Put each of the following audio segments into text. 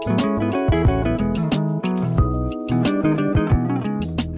は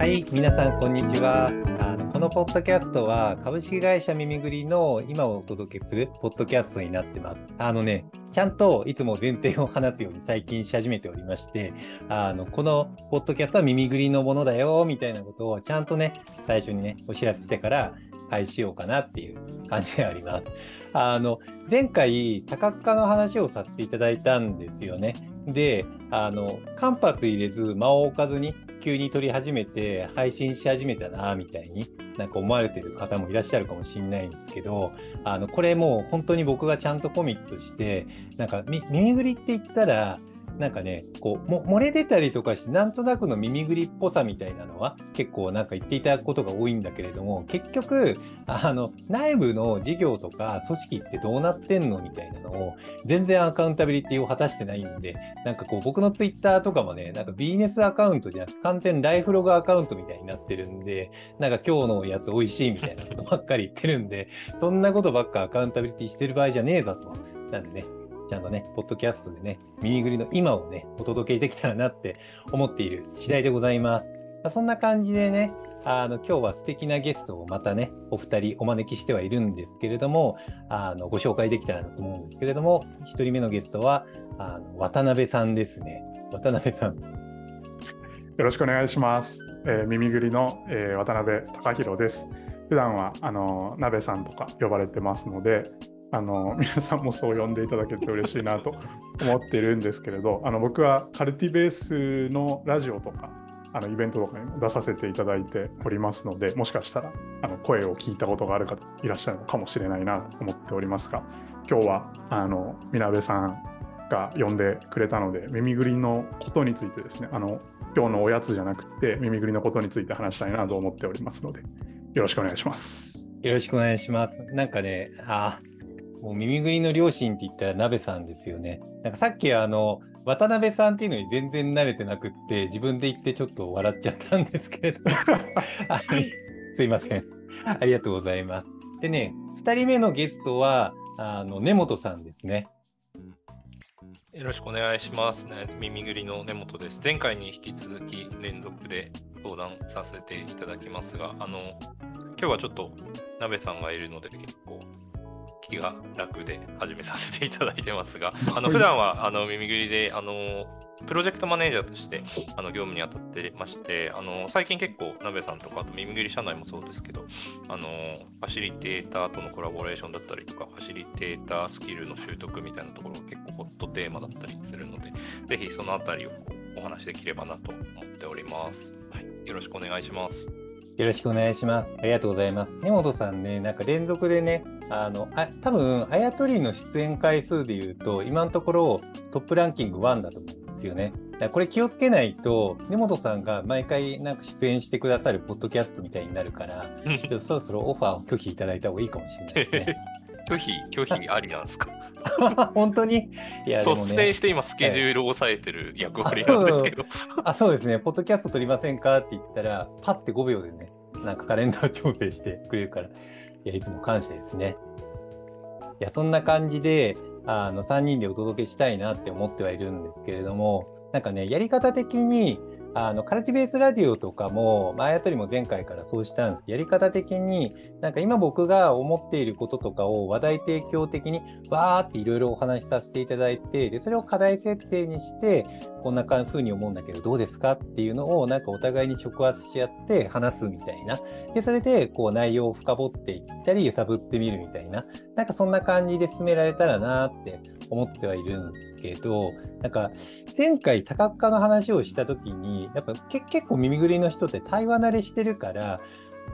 い、皆さん、こんにちは。あのこのポッドキャストは、株式会社耳ぐりの今をお届けするポッドキャストになってます。あのね、ちゃんといつも前提を話すように最近し始めておりまして、あのこのポッドキャストは耳ぐりのものだよ、みたいなことをちゃんとね、最初にね、お知らせしてから開始しようかなっていう感じであります。あの、前回、多角化の話をさせていただいたんですよね。で、あの、間髪入れず、間を置かずに、急に撮り始めて、配信し始めたな、みたいになんか思われてる方もいらっしゃるかもしれないんですけど、あの、これもう本当に僕がちゃんとコミットして、なんか、耳ぐりって言ったら、なんかね、こう、も漏れ出たりとかして、なんとなくの耳ぐりっぽさみたいなのは、結構なんか言っていただくことが多いんだけれども、結局、あの、内部の事業とか組織ってどうなってんのみたいなのを、全然アカウンタビリティを果たしてないんで、なんかこう、僕のツイッターとかもね、なんかビジネスアカウントじゃなくて、完全ライフログアカウントみたいになってるんで、なんか今日のやつ美味しいみたいなことばっかり言ってるんで、そんなことばっかアカウンタビリティしてる場合じゃねえぞと。なんでね、ちゃんとね、ポッドキャストでね、耳ぐりの今をね、お届けできたらなって思っている次第でございます。まあそんな感じでね、あの今日は素敵なゲストをまたね、お二人お招きしてはいるんですけれども、あのご紹介できたらなと思うんですけれども、一人目のゲストはあの渡辺さんですね。渡辺さん。よろしくお願いします。えー耳ぐりの、えー渡辺隆弘です。普段はあの鍋さんとか呼ばれてますので、あの 皆さんもそう呼んでいただけて嬉しいなと思っているんですけれど、あの僕はカルティベースのラジオとかあのイベントとかにも出させていただいておりますので、もしかしたらあの声を聞いたことがある方いらっしゃるのかもしれないなと思っておりますが、今日はあのみなべさんが呼んでくれたので、耳ぐりのことについてですね、あの今日のおやつじゃなくて、耳ぐりのことについて話したいなと思っておりますので、よろしくお願いします。よろしくお願いします。なんかね、あもう耳ぐりの両親って言ったら鍋さんですよね。なんかさっきあの、渡辺さんっていうのに全然慣れてなくって、自分で言ってちょっと笑っちゃったんですけれど すいません。ありがとうございます。でね、2人目のゲストは、あの根本さんですね。よろしくお願いしますね。耳ぐりの根本です。前回に引き続き連続で相談させていただきますが、あの、今日はちょっと鍋さんがいるので結構気が楽で始めさせていただいてますが、あの普段はあの耳ぐりであのプロジェクトマネージャーとしてあの業務に当たってまして、あの最近結構鍋さんとかあと耳ぐり社内もそうですけど、あのファシリテーターとのコラボレーションだったりとか、ファシリテータースキルの習得みたいなところが結構ホットテーマだったりするので、ぜひそのあたりをお話しできればなと思っております。はい、よろしくお願いします。よろしくお願いします。ありがとうございます。根本さんね、なんか連続でね、あの、あ多分あやとりの出演回数で言うと、今のところトップランキング1だと思うんですよね。これ気をつけないと、根本さんが毎回なんか出演してくださるポッドキャストみたいになるから、ちょっとそろそろオファーを拒否いただいた方がいいかもしれないですね。拒否、拒否ありなんですか？本当に？いや、率先ね、して今スケジュールを抑えてる役割なんですけど。あ、そう。ですね、ポッドキャスト撮りませんか？って言ったら、パッて5秒でね、なんかカレンダー調整してくれるから、いや、いつも感謝ですね。いや、そんな感じで、あの、3人でお届けしたいなって思ってはいるんですけれども、なんかね、やり方的に、あの、カルティベースラディオとかも、まあ、やとりも前回からそうしたんです。けど、やり方的に、なんか今僕が思っていることとかを話題提供的に、わーっていろいろお話しさせていただいて、で、それを課題設定にして、こんな風に思うんだけど、どうですかっていうのを、なんかお互いに触発し合って話すみたいな。で、それで、こう内容を深掘っていったり、揺さぶってみるみたいな。なんかそんな感じで進められたらなって思ってはいるんですけど、なんか前回多角化の話をした時に、やっぱ結構耳ぐりの人って対話慣れしてるから、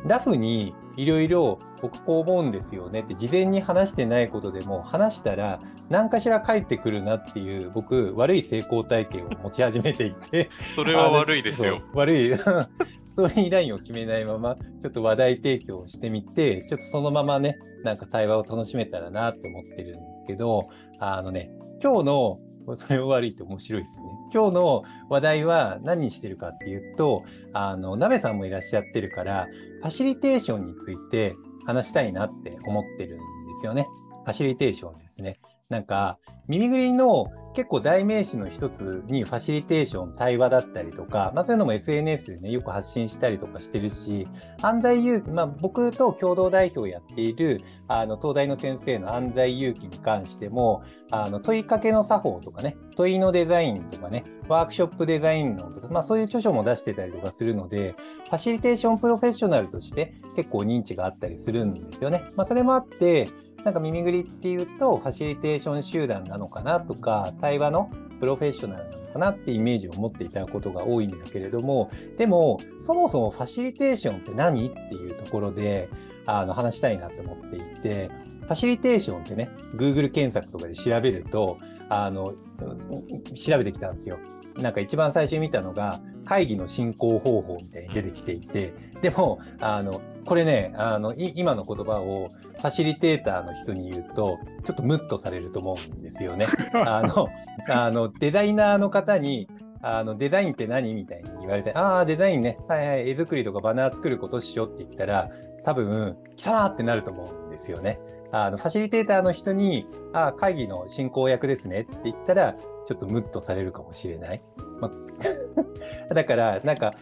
ラフにいろいろ僕こう思うんですよねって事前に話してないことでも話したら何かしら返ってくるなっていう僕悪い成功体験を持ち始めていて それは悪いですよ。悪い ストーリーラインを決めないままちょっと話題提供をしてみてちょっとそのままねなんか対話を楽しめたらなって思ってるんですけどあのね今日のそれ悪いって面白いですね。今日の話題は何にしてるかっていうと、あの、鍋さんもいらっしゃってるから、ファシリテーションについて話したいなって思ってるんですよね。ファシリテーションですね。なんか、耳ぐりの結構代名詞の一つにファシリテーション、対話だったりとか、まあ、そういうのも SNS でね、よく発信したりとかしてるし、安西祐、まあ、僕と共同代表をやっているあの東大の先生の安西祐樹に関しても、あの問いかけの作法とかね、問いのデザインとかね、ワークショップデザイン論とか、まあ、そういう著書も出してたりとかするので、ファシリテーションプロフェッショナルとして結構認知があったりするんですよね。まあ、それもあって、なんか耳ぐりっていうと、ファシリテーション集団なのかなとか、対話のプロフェッショナルなのかなってイメージを持っていたことが多いんだけれども、でも、そもそもファシリテーションって何っていうところで、あの話したいなと思っていて、ファシリテーションってね、Google 検索とかで調べると、あの、調べてきたんですよ。なんか一番最初に見たのが、会議の進行方法みたいに出てきていて、でも、あの、これね、あの、今の言葉をファシリテーターの人に言うと、ちょっとムッとされると思うんですよね。あの、あの、デザイナーの方に、あのデザインって何みたいに言われて、ああ、デザインね、はいはい、絵作りとかバナー作ることしようって言ったら、多分、来たなってなると思うんですよね。あのファシリテーターの人に、ああ、会議の進行役ですねって言ったら、ちょっとムッとされるかもしれない。ま だから、なんか、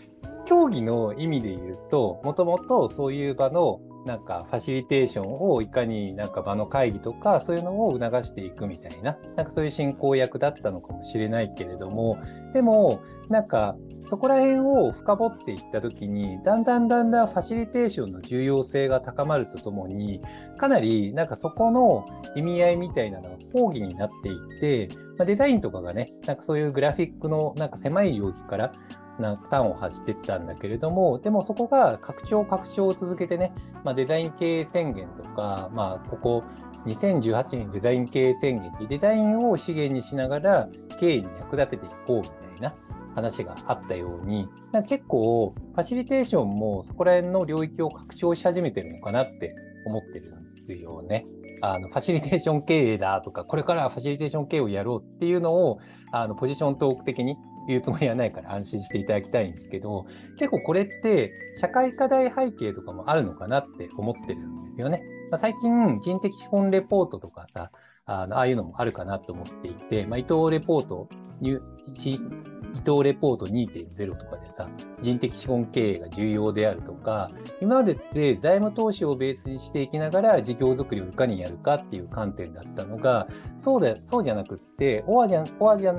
競技の意味で言うと、もともとそういう場のなんかファシリテーションをいかになんか場の会議とかそういうのを促していくみたいな、なんかそういう進行役だったのかもしれないけれども、でもなんかそこら辺を深掘っていった時に、だんだんだんだんファシリテーションの重要性が高まるとともに、かなりなんかそこの意味合いみたいなのが講義になっていって、まあ、デザインとかがね、なんかそういうグラフィックのなんか狭い領域からな端を発していったんだけれども、でもそこが拡張拡張を続けてね、まあ、デザイン経営宣言とか、まあ、ここ2018年デザイン経営宣言ってデザインを資源にしながら経営に役立てていこうみたいな話があったように、結構ファシリテーションもそこら辺の領域を拡張し始めてるのかなって思ってるんですよね。あのファシリテーション経営だとか、これからはファシリテーション経営をやろうっていうのをあのポジショントーク的に言うつもりはないから安心していただきたいんですけど、結構これって社会課題背景とかもあるのかなって思ってるんですよね。まあ、最近人的資本レポートとかさ、あのああいうのもあるかなと思っていて、まあ、伊藤レポート、伊藤レポート2.0とかでさ、人的資本経営が重要であるとか、今までって財務投資をベースにしていきながら事業づくりをいかにやるかっていう観点だったのが、そうだそうじゃなくって、オアじゃオアじゃ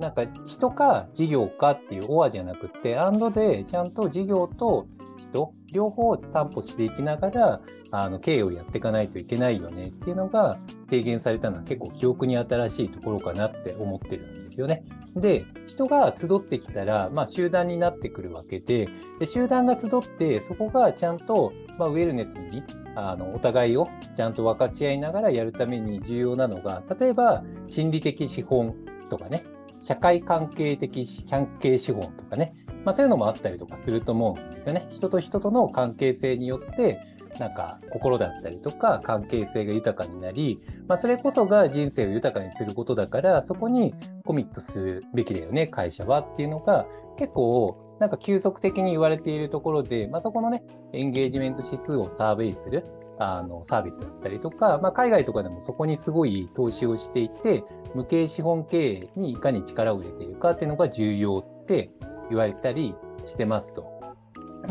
なんか人か事業かっていうオアじゃなくて、アンドでちゃんと事業と人、両方担保していきながら、あの経営をやっていかないといけないよねっていうのが提言されたのは結構記憶に新しいところかなって思ってるんですよね。で、人が集ってきたら、まあ、集団になってくるわけで、で集団が集って、そこがちゃんと、まあ、ウェルネスにあのお互いをちゃんと分かち合いながらやるために重要なのが、例えば心理的資本とかね、社会関係的関係資本とかね、まあ、そういうのもあったりとかすると思うんですよね。人と人との関係性によって、なんか心だったりとか関係性が豊かになり、まあ、それこそが人生を豊かにすることだからそこにコミットするべきだよね会社はっていうのが結構なんか急速的に言われているところで、まあ、そこのねエンゲージメント指数をサーベイするあのサービスだったりとか、まあ、海外とかでもそこにすごい投資をしていて無形資本経営にいかに力を入れているかっていうのが重要って言われたりしてますと。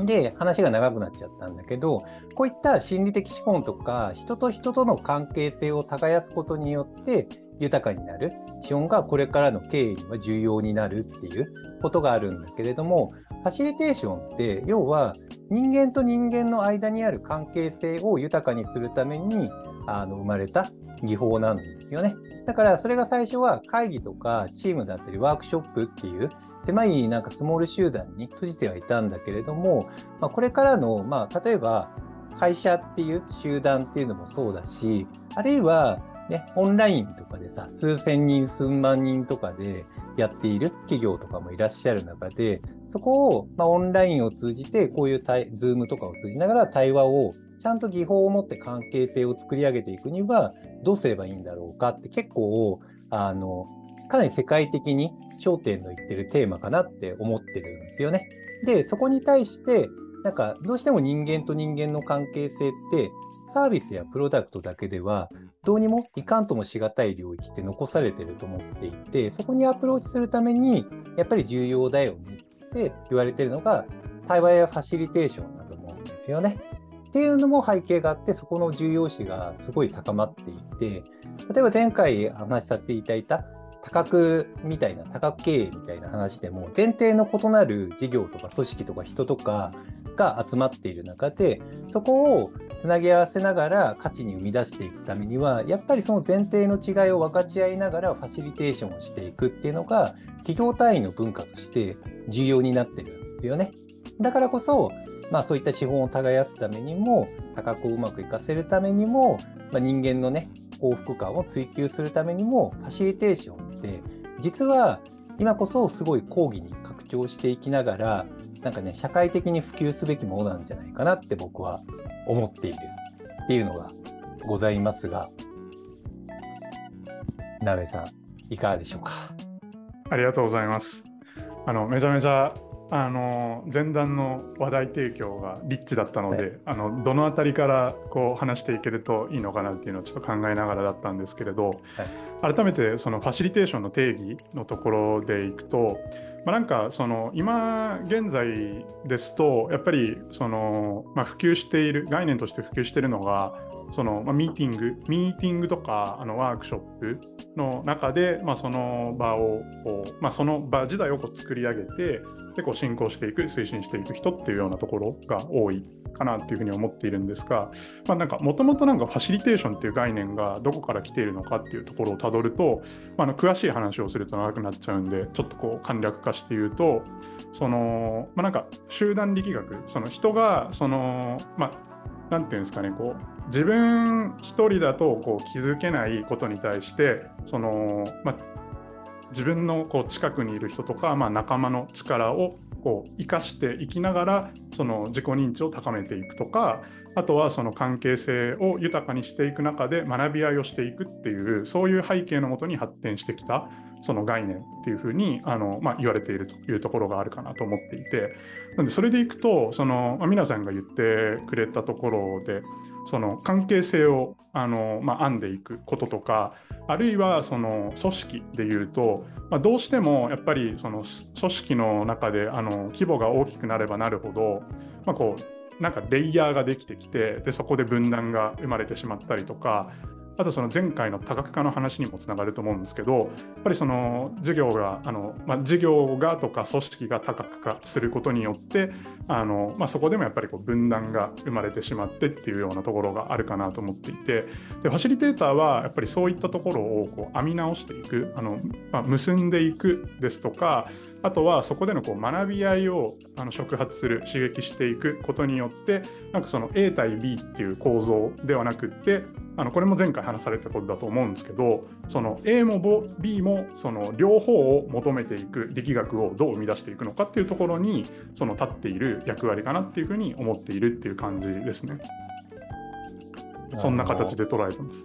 で、話が長くなっちゃったんだけど、こういった心理的資本とか、人と人との関係性を耕すことによって豊かになる資本がこれからの経営には重要になるっていうことがあるんだけれども、ファシリテーションって要は人間と人間の間にある関係性を豊かにするためにあの生まれた技法なんですよね。だからそれが最初は会議とかチームだったりワークショップっていう狭いなんかスモール集団に閉じてはいたんだけれども、まあ、これからの、まあ、例えば会社っていう集団っていうのもそうだしあるいはね、オンラインとかでさ、数千人、数万人とかでやっている企業とかもいらっしゃる中で、そこを、まあ、オンラインを通じて、こういう、ズームとかを通じながら対話を、ちゃんと技法を持って関係性を作り上げていくには、どうすればいいんだろうかって結構、あの、かなり世界的に焦点の言ってるテーマかなって思ってるんですよね。で、そこに対して、なんかどうしても人間と人間の関係性ってサービスやプロダクトだけではどうにもいかんともしがたい領域って残されてると思っていて、そこにアプローチするために、やっぱり重要だよねって言われてるのが、対話やファシリテーションだと思うんですよね。っていうのも背景があって、そこの重要視がすごい高まっていて、例えば前回話しさせていただいた多角みたいな、多角経営みたいな話でも、前提の異なる事業とか組織とか人とかが集まっている中で、そこをつなぎ合わせながら価値に生み出していくためには、やっぱりその前提の違いを分かち合いながらファシリテーションをしていくっていうのが、企業単位の文化として重要になってるんですよね。だからこそ、まあ、そういった資本を耕すためにも、多角をうまくいかせるためにも、まあ、人間のね、幸福感を追求するためにも、ファシリテーションって、実は今こそすごい講義に拡張していきながら、なんかね、社会的に普及すべきものなんじゃないかなって僕は思っているっていうのがございますが、なべさん、いかがでしょうか？ありがとうございます。あのめちゃめちゃあの前段の話題提供がリッチだったので、はい、あのどの辺りからこう話していけるといいのかなっていうのをちょっと考えながらだったんですけれど、はい、改めてそのファシリテーションの定義のところでいくと、まあ、なんかその今現在ですとやっぱりその、まあ、普及している概念として普及しているのがその、まあ、ミーティング、ミーティングとかあのワークショップの中で、まあ、その場をこう、まあ、その場自体をこう作り上げてでこう進行していく、推進していく人っていうようなところが多い。かなっていうふうに思っているんですが、まあ、なんかもともとなんかファシリテーションっていう概念がどこから来ているのかっていうところをたどると、まあ、あの詳しい話をすると長くなっちゃうんで、ちょっとこう簡略化して言うと、その、まあ、なんか集団力学、その人が、その、まあ、なんていうんですかね、こう、自分一人だとこう気づけないことに対して、その、まあ、自分のこう近くにいる人とか、まあ、仲間の力をこう生かしていきながらその自己認知を高めていくとかあとはその関係性を豊かにしていく中で学び合いをしていくっていうそういう背景のもとに発展してきたその概念っていうふうにあの、まあ、言われているというところがあるかなと思っていてなんでそれでいくとその、まあ、皆さんが言ってくれたところでその関係性をあの、まあ、編んでいくこととかあるいはその組織でいうと、まあ、どうしてもやっぱりその組織の中であの規模が大きくなればなるほど、まあ、こうなんかレイヤーができてきてでそこで分断が生まれてしまったりとかあとその前回の多角化の話にもつながると思うんですけど、やっぱりその事業が、あのまあ、事業がとか組織が多角化することによって、あのまあ、そこでもやっぱりこう分断が生まれてしまってっていうようなところがあるかなと思っていて、でファシリテーターはやっぱりそういったところをこう編み直していく、あのまあ、結んでいくですとか、あとはそこでのこう学び合いをあの触発する、刺激していくことによって、なんかその A 対 B っていう構造ではなくって、あのこれも前回話されたことだと思うんですけどその A も B もその両方を求めていく力学をどう生み出していくのかっていうところにその立っている役割かなっていうふうに思っているっていう感じですね。そんな形で捉えてます。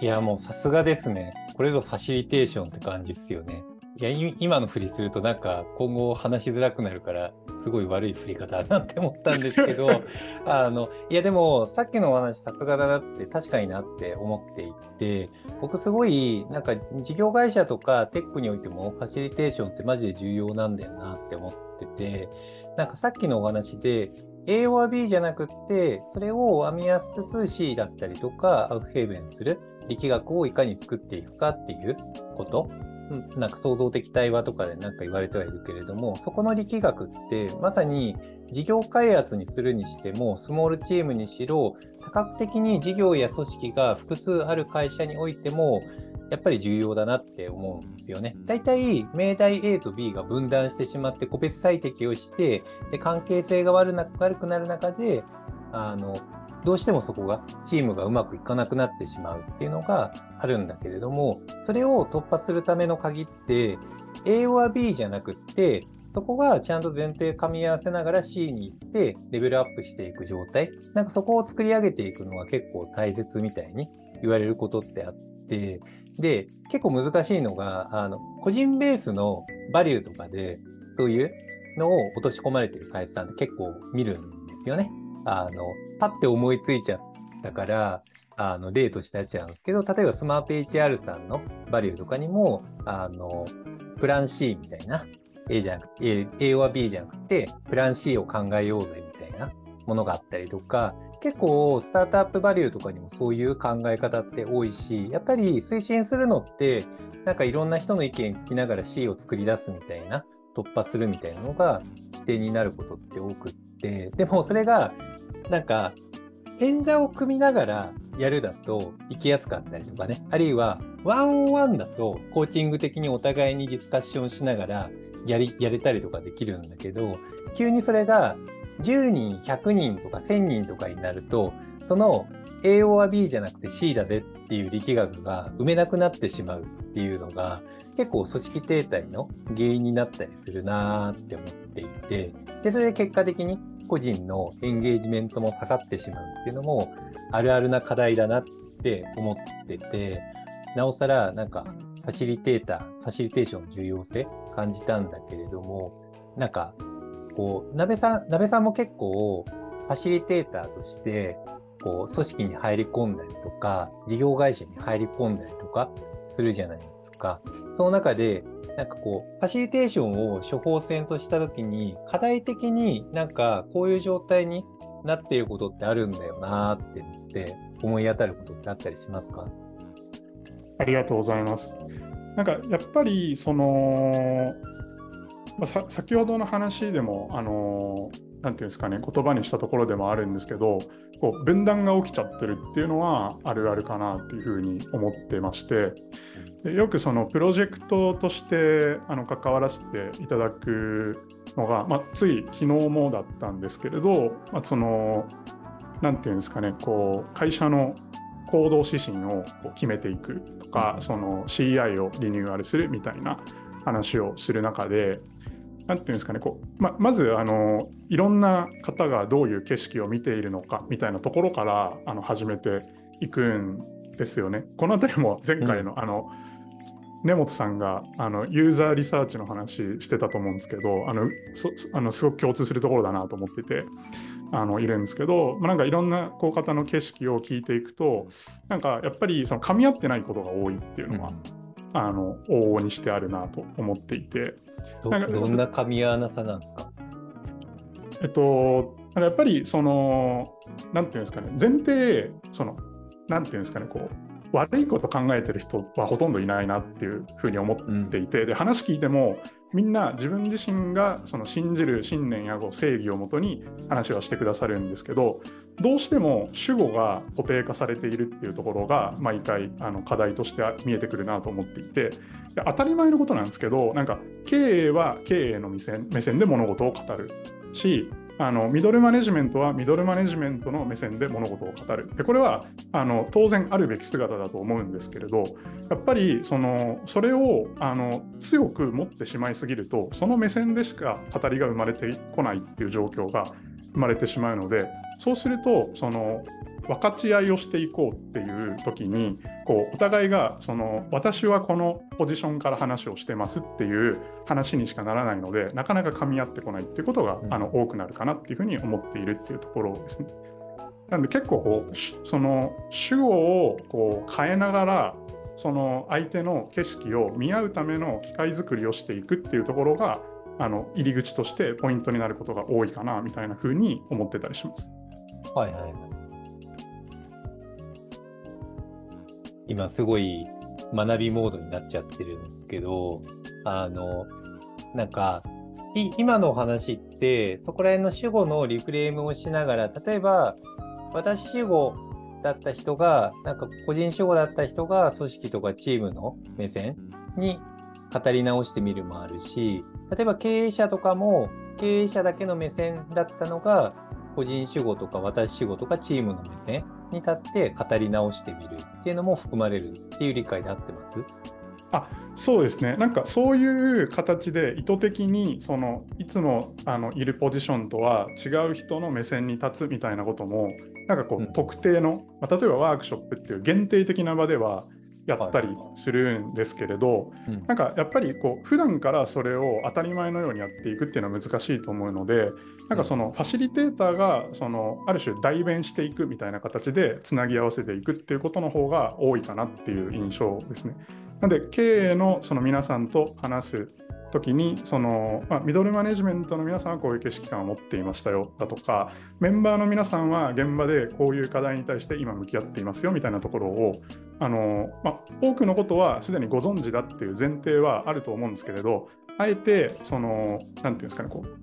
いやもうさすがですね。これぞファシリテーションって感じですよね。いや、今の振りするとなんか今後話しづらくなるから、すごい悪い振り方だなって思ったんですけど、あの、いやでもさっきのお話さすがだなって確かになって思っていて、僕すごいなんか事業会社とかテックにおいてもファシリテーションってマジで重要なんだよなって思ってて、なんかさっきのお話で A or B じゃなくって、それを編みやすつつ C だったりとか、アウフヘーベンする力学をいかに作っていくかっていうことなんか創造的対話とかで何か言われてはいるけれども、そこの力学ってまさに事業開発にするにしても、スモールチームにしろ、多角的に事業や組織が複数ある会社においても、やっぱり重要だなって思うんですよね。大体、命題 A と B が分断してしまって個別最適をして、で関係性が悪くなる中で、あのどうしてもそこがチームがうまくいかなくなってしまうっていうのがあるんだけれどもそれを突破するための鍵って A or B じゃなくってそこがちゃんと前提噛み合わせながら C に行ってレベルアップしていく状態なんかそこを作り上げていくのが結構大切みたいに言われることってあってで結構難しいのがあの個人ベースのバリューとかでそういうのを落とし込まれてる会社さんって結構見るんですよね。あの、パッて思いついちゃったから、あの例としてやつなん。ですけど、例えばスマート HR さんのバリューとかにも、あのプラン C みたいな、A じゃなくて、A, A は B じゃなくて、プラン C を考えようぜみたいなものがあったりとか、結構スタートアップバリューとかにもそういう考え方って多いし、やっぱり推進するのって、なんかいろんな人の意見聞きながら C を作り出すみたいな、突破するみたいなのが起点になることって多くって、でもそれが、なんか、演座を組みながらやるだと行きやすかったりとかね、あるいはワンオンワンだとコーチング的にお互いにディスカッションしながらやりやれたりとかできるんだけど、急にそれが10人、100人とか1000人とかになると、その A o は B じゃなくて C だぜっていう力学が埋めなくなってしまうっていうのが結構組織停滞の原因になったりするなーって思っていて。でそれで結果的に個人のエンゲージメントも下がってしまうっていうのもあるあるな課題だなって思っててなおさらなんかファシリテーターファシリテーションの重要性感じたんだけれどもなんかこう鍋さん鍋さんも結構ファシリテーターとしてこう組織に入り込んだりとか事業会社に入り込んだりとかするじゃないですか。その中でなんかこうファシリテーションを処方箋とした時に課題的になんかこういう状態になっていることってあるんだよなって思って思い当たることってあったりしますか？ありがとうございます。なんかやっぱりその、まあ、先ほどの話でもあのなんていうんですかね、言葉にしたところでもあるんですけど、こう分断が起きちゃってるっていうのはあるあるかなっていうふうに思ってまして、でよくそのプロジェクトとしてあの関わらせていただくのが、まあ、つい昨日もだったんですけれど、まあ、その、なんていうんですかね、こう会社の行動指針をこう決めていくとか、その CI をリニューアルするみたいな話をする中で、なんていうんですかね、こうままずあのいろんな方がどういう景色を見ているのかみたいなところからあの始めていくんですよね。この辺りも前回の、うん、あの根本さんがあのユーザーリサーチの話してたと思うんですけどあのそあのすごく共通するところだなと思っててあのいるんですけど、まあ、なんかいろんなこう方の景色を聞いていくとなんかやっぱりその噛み合ってないことが多いっていうのは、うん、あの往々にしてあるなと思っていて。どどんな噛み合わなさなんですか？えっと、やっぱりその、なんていうんですかね、前提、その、なんていうんですかね、こう、悪いこと考えてる人はほとんどいないなっていうふうに思っていて、うん、で話聞いてもみんな自分自身がその信じる信念や正義をもとに話はしてくださるんですけどどうしても主語が固定化されているっていうところが毎回あの課題として見えてくるなと思っていてで当たり前のことなんですけどなんか経営は経営の目線目線で物事を語る。しあのミドルマネジメントはミドルマネジメントの目線で物事を語る。でこれはあの当然あるべき姿だと思うんですけれどやっぱりそのそれをあの強く持ってしまいすぎるとその目線でしか語りが生まれてこないっていう状況が生まれてしまうのでそうするとその分かち合いをしていこうっていう時にこうお互いがその私はこのポジションから話をしてますっていう話にしかならないのでなかなか噛み合ってこないっていうことが、あの多くなるかなっていうふうに思っているっていうところですね。なので結構こうその主語をこう変えながらその相手の景色を見合うための機会作りをしていくっていうところがあの入り口としてポイントになることが多いかなみたいなふうに思ってたりします。はいはい今すごい学びモードになっちゃってるんですけど、あの、なんか、今のお話って、そこら辺の主語のリフレームをしながら、例えば、私主語だった人が、なんか個人主語だった人が組織とかチームの目線に語り直してみるもあるし、例えば経営者とかも経営者だけの目線だったのが、個人主語とか私主語とかチームの目線に立って語り直してみるっていうのも含まれるっていう理解で合ってます。あそうですね、なんかそういう形で意図的にそのいつもあのいるポジションとは違う人の目線に立つみたいなことも、なんかこう、特定の、まあ、例えばワークショップっていう限定的な場ではやったりするんですけれど、うん。なんかやっぱりこう普段からそれを当たり前のようにやっていくっていうのは難しいと思うのでなんかそのファシリテーターがそのある種代弁していくみたいな形でつなぎ合わせていくっていうことの方が多いかなっていう印象ですね。なんで経営のその皆さんと話す時にその、まあ、ミドルマネジメントの皆さんはこういう景色感を持っていましたよ。だとかメンバーの皆さんは現場でこういう課題に対して今向き合っていますよ。みたいなところをあの、まあ、多くのことはすでにご存知だっていう前提はあると思うんですけれどあえてその何ていうんですかねこう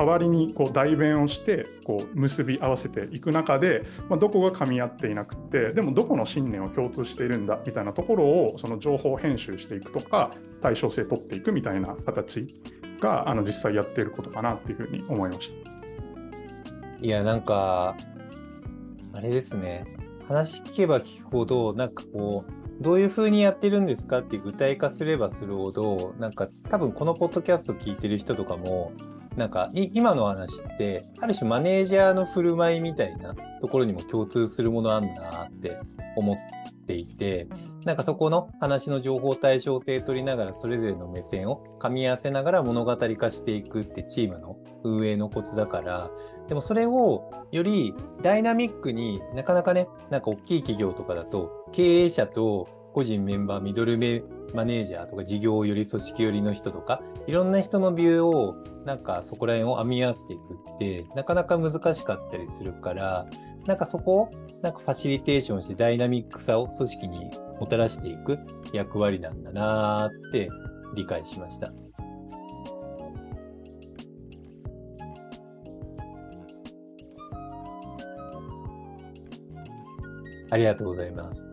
代わりにこう代弁をしてこう結び合わせていく中で、まあ、どこが噛み合っていなくてでもどこの信念を共通しているんだみたいなところをその情報編集していくとか対称性取っていくみたいな形があの実際やっていることかなっていうふうに思いました。いや、なんか、あれですね。話聞けば聞くほど、なんかこう、どういうふうにやってるんですかって具体化すればするほど、なんか多分このポッドキャスト聞いてる人とかも、なんか今の話って、ある種マネージャーの振る舞いみたいなところにも共通するものあんなって思っていて、なんかそこの話の情報対称性取りながらそれぞれの目線を噛み合わせながら物語化していくってチームの運営のコツだから、でもそれをよりダイナミックになかなかね、なんか大きい企業とかだと経営者と個人メンバー、ミドルメマネージャーとか事業より組織寄りの人とか、いろんな人のビューをなんかそこら辺を編み合わせていくってなかなか難しかったりするから、なんかそこをなんかファシリテーションしてダイナミックさを組織にもたらしていく役割なんだなーって理解しました。ありがとうございます。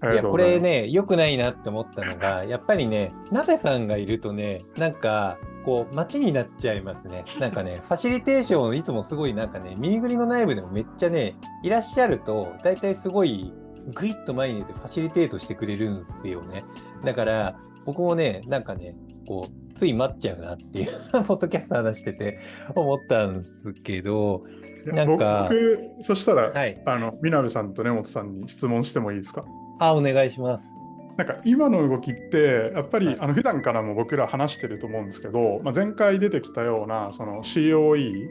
あいや、こりがとうございます。れね、良くないなって思ったのが、やっぱりね、鍋さんがいるとね、なんか、こう、街になっちゃいますね。なんかね、ファシリテーション、いつもすごいなんかね、耳ぐりの内部でもめっちゃね、いらっしゃると、大体すごい、ぐいっと前に出てファシリテートしてくれるんですよね。だから、僕もね、なんかね、こう、つい待っちゃうなっていう、ポッドキャスト話してて思ったんですけど、なんか僕、そしたら、はい。あの、みなべさんと根本さんに質問してもいいですか？あ、お願いします。なんか今の動きってやっぱり、はいあの普段からも僕ら話してると思うんですけど、まあ、前回出てきたようなその COE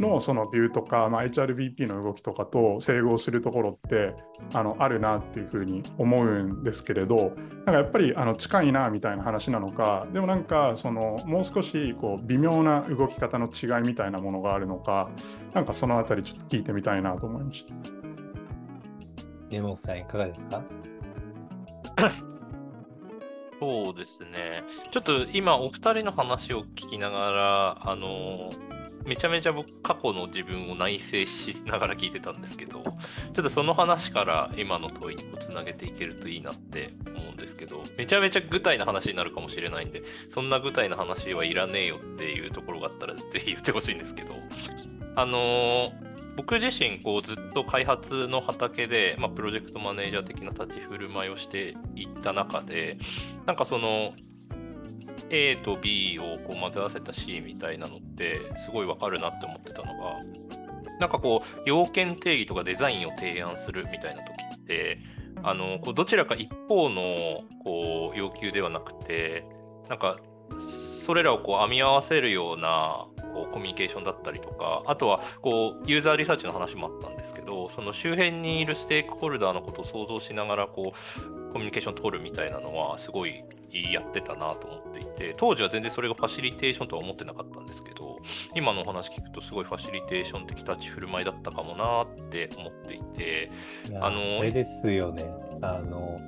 のそのビューとか、まあ、HRBP の動きとかと整合するところってあのあるなっていうふうに思うんですけれどなんかやっぱりあの近いなみたいな話なのかでもなんかそのもう少しこう微妙な動き方の違いみたいなものがあるのかなんかそのあたりちょっと聞いてみたいなと思いました。根本さん、いかがですか？そうですね。ちょっと今お二人の話を聞きながら、あのめちゃめちゃ僕過去の自分を内省しながら聞いてたんですけど、ちょっとその話から今の問いにこうつなげていけるといいなって思うんですけど、めちゃめちゃ具体な話になるかもしれないんで、そんな具体な話はいらねえよっていうところがあったらぜひ言ってほしいんですけど、あの僕自身こうずっと開発の畑で、まあ、プロジェクトマネージャー的な立ち振る舞いをしていった中でなんかその A と B をこう混ぜ合わせた C みたいなのってすごいわかるなって思ってたのがなんかこう要件定義とかデザインを提案するみたいな時ってあのこうどちらか一方のこう要求ではなくてなんかそれらをこう編み合わせるようなこうコミュニケーションだったりとかあとはこうユーザーリサーチの話もあったんですけどその周辺にいるステークホルダーのことを想像しながらこうコミュニケーション取るみたいなのはすごいやってたなと思っていて当時は全然それがファシリテーションとは思ってなかったんですけど今のお話聞くとすごいファシリテーション的立ち振る舞いだったかもなって思っていてあのこれですよね。あの、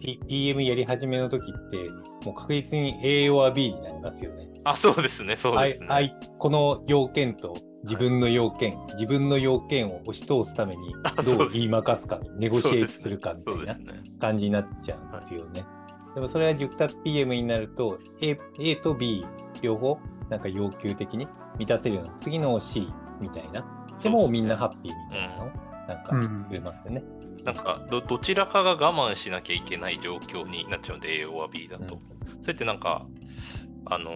PM やり始めの時って、もう確実に A or B になりますよね。あそうですねそうですね。あいこの要件と自分の要件、自分の要件を押し通すためにどう言いまかすか、ネゴシエートするかみたいな感じになっちゃうんですよね。でもそれが熟達 PM になると A, A と B 両方なんか要求的に満たせるような次の C みたいな。でもうみんなハッピーみたいなのをなんか作れますよね。なんかどどちらかが我慢しなきゃいけない状況になっちゃうんで A or B だと、うん。それってなんかあの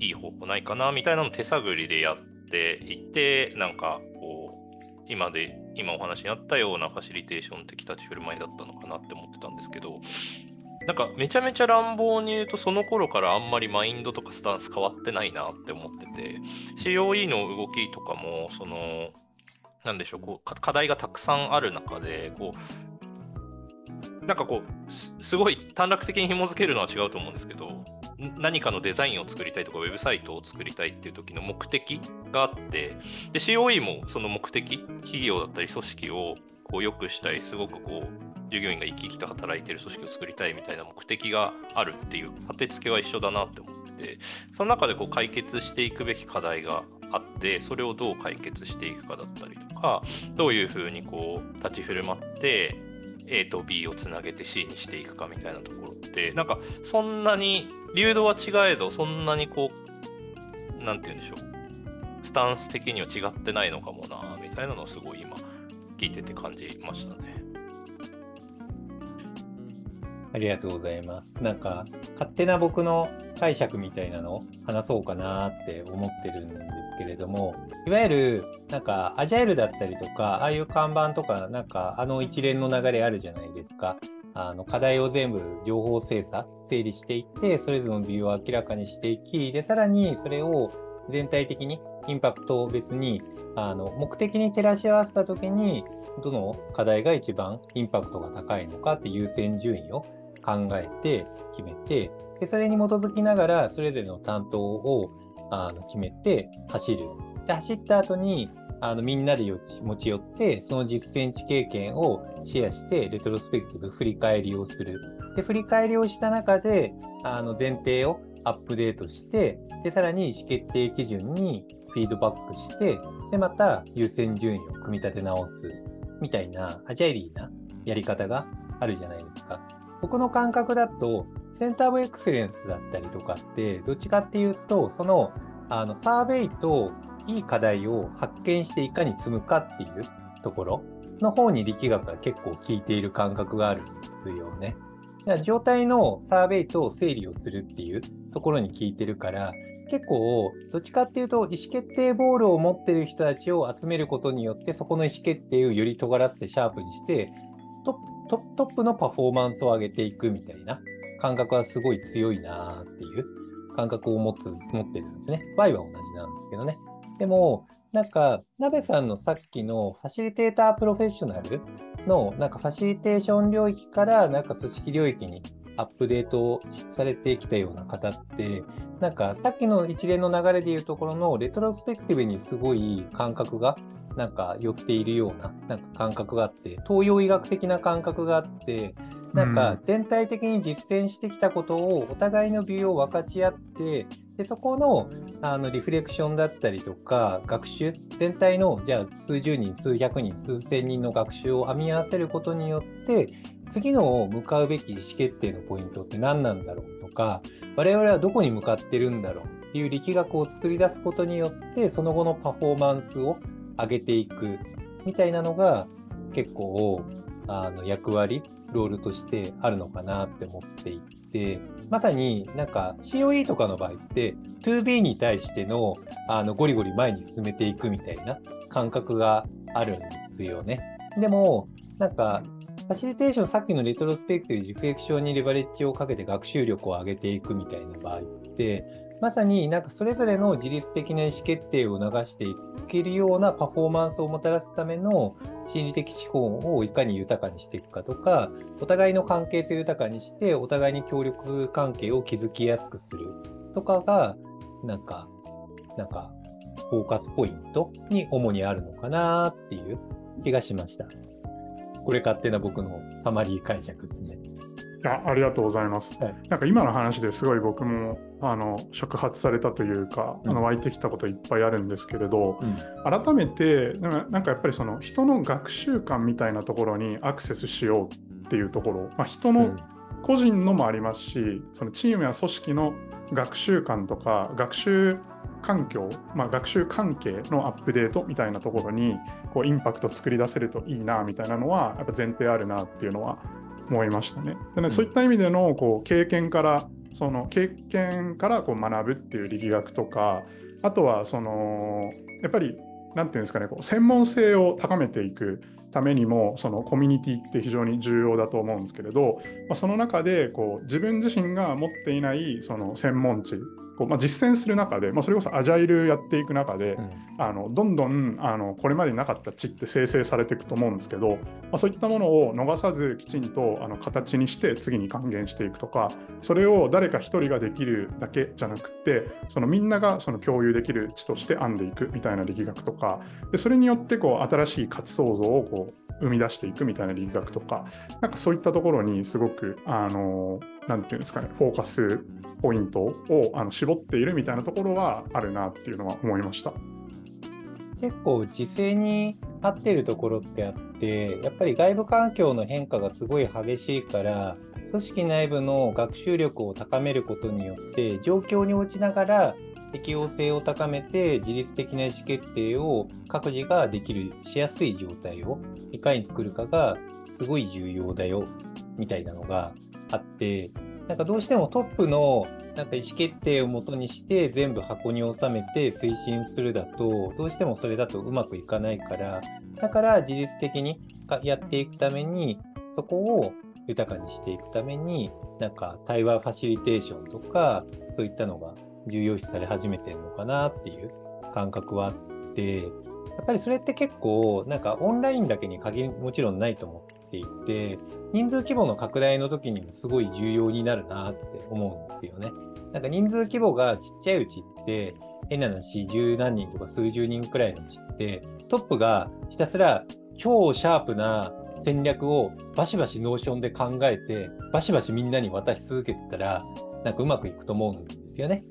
いい方法ないかなみたいなのを手探りでやっていてなんかこう今で今お話にあったようなファシリテーション的立ち振る舞いだったのかなって思ってたんですけど、なんかめちゃめちゃ乱暴に言うとその頃からあんまりマインドとかスタンス変わってないなって思ってて COE の動きとかもそのなんでしょうこう課題がたくさんある中でこうなんかこうすごい短絡的に紐付けるのは違うと思うんですけど何かのデザインを作りたいとかウェブサイトを作りたいっていう時の目的があってで COE もその目的企業だったり組織をこう良くしたいすごくこう従業員が生き生きと働いてる組織を作りたいみたいな目的があるっていう立て付けは一緒だなって思っててその中でこう解決していくべき課題があってそれをどう解決していくかだったりとかどういうふうにこう立ち振る舞って A と B をつなげて C にしていくかみたいなところてなんかそんなに流動は違えどそんなにこう何て言うんでしょうスタンス的には違ってないのかもなみたいなのをすごい今聞いてて感じましたね。ありがとうございます。なんか、勝手な僕の解釈みたいなのを話そうかなって思ってるんですけれども、いわゆる、なんか、アジャイルだったりとか、ああいう看板とか、なんか、あの一連の流れあるじゃないですか。あの課題を全部情報精査、整理していって、それぞれの理由を明らかにしていき、で、さらにそれを全体的にインパクトを別にあの目的に照らし合わせたときにどの課題が一番インパクトが高いのかって優先順位を考えて決めてでそれに基づきながらそれぞれの担当をあの決めて走る。で走った後にあのみんなで持ち寄ってその実践値経験をシェアしてレトロスペクティブ振り返りをするで振り返りをした中であの前提をアップデートして、で、さらに意思決定基準にフィードバックして、で、また優先順位を組み立て直すみたいなアジャイリーなやり方があるじゃないですか。僕の感覚だと、センターオブエクセレンスだったりとかって、どっちかっていうと、その、あの、サーベイといい課題を発見していかに積むかっていうところの方に力学が結構効いている感覚があるんですよね。だから状態のサーベイと整理をするっていうところに効いてるから、結構、どっちかっていうと、意思決定ボールを持ってる人たちを集めることによって、そこの意思決定をより尖らせてシャープにして、トップのパフォーマンスを上げていくみたいな感覚はすごい強いなっていう感覚を持つ持ってるんですね。Y は同じなんですけどね。でも、なんか、鍋さんのさっきのファシリテータープロフェッショナルのなんかファシリテーション領域からなんか組織領域にアップデートされてきたような方って、なんかさっきの一連の流れでいうところのレトロスペクティブにすごい感覚がなんか寄っているようななんか感覚があって、東洋医学的な感覚があって、なんか全体的に実践してきたことをお互いのビューを分かち合って、でそこのあのリフレクションだったりとか学習全体のじゃあ数十人数百人数千人の学習を編み合わせることによって次の向かうべき意思決定のポイントって何なんだろうとか我々はどこに向かってるんだろうっていう力学を作り出すことによってその後のパフォーマンスを上げていくみたいなのが結構あの役割ロールとしてあるのかなって思っていてまさになんか COE とかの場合って 2B に対してのあのゴリゴリ前に進めていくみたいな感覚があるんですよね。でもなんかファシリテーション、さっきのレトロスペクティブ、リフレクションにレバレッジをかけて学習力を上げていくみたいな場合って、まさになんかそれぞれの自律的な意思決定を促していけるようなパフォーマンスをもたらすための心理的資本をいかに豊かにしていくかとか、お互いの関係性を豊かにして、お互いに協力関係を築きやすくするとかが、なんか、なんか、フォーカスポイントに主にあるのかなっていう気がしました。これ勝手な僕のサマリー解釈ですね。いやありがとうございます。はい、なんか今の話ですごい僕もあの触発されたというか、うん、あの湧いてきたこといっぱいあるんですけれど、うん、改めてなんかやっぱりその人の学習観みたいなところにアクセスしようっていうところ、まあ、人の個人のもありますし、そのチームや組織の学習観とか学習環境、まあ、学習関係のアップデートみたいなところにこうインパクト作り出せるといいなみたいなのはやっぱ前提あるなっていうのは思いましたね。でね、そういった意味でのこう経験からその経験からこう学ぶっていう力学とかあとはそのやっぱり何て言うんですかね、こう専門性を高めていくためにも、そのコミュニティって非常に重要だと思うんですけれど、まあ、その中でこう自分自身が持っていないその専門知こう、まあ、実践する中で、まあ、それこそアジャイルやっていく中で、うん、あのどんどんあのこれまでになかった知って生成されていくと思うんですけど、まあ、そういったものを逃さずきちんとあの形にして次に還元していくとかそれを誰か一人ができるだけじゃなくてそのみんながその共有できる知として編んでいくみたいな力学とかでそれによってこう新しい価値創造をこう生み出していくみたいな力学とか、なんかそういったところにすごく、あの、なんていうんですかね、フォーカスポイントをあの絞っているみたいなところはあるなっていうのは思いました。結構時勢に合ってるところってあってやっぱり外部環境の変化がすごい激しいから組織内部の学習力を高めることによって状況に応じながら適応性を高めて自律的な意思決定を各自ができるしやすい状態をいかに作るかがすごい重要だよみたいなのがあってなんかどうしてもトップのなんか意思決定をもとにして全部箱に収めて推進するだとどうしてもそれだとうまくいかないからだから自律的にやっていくためにそこを豊かにしていくためになんか対話ファシリテーションとかそういったのが重要視され始めてるのかなっていう感覚はあって、やっぱりそれって結構なんかオンラインだけに限りもちろんないと思っていて、人数規模の拡大の時にもすごい重要になるなって思うんですよね。なんか人数規模がちっちゃいうちって、変な話、十何人とか数十人くらいのうちって、トップがひたすら超シャープな戦略をバシバシノーションで考えて、バシバシみんなに渡し続けてたら、なんかうまくいくと思うんですよね。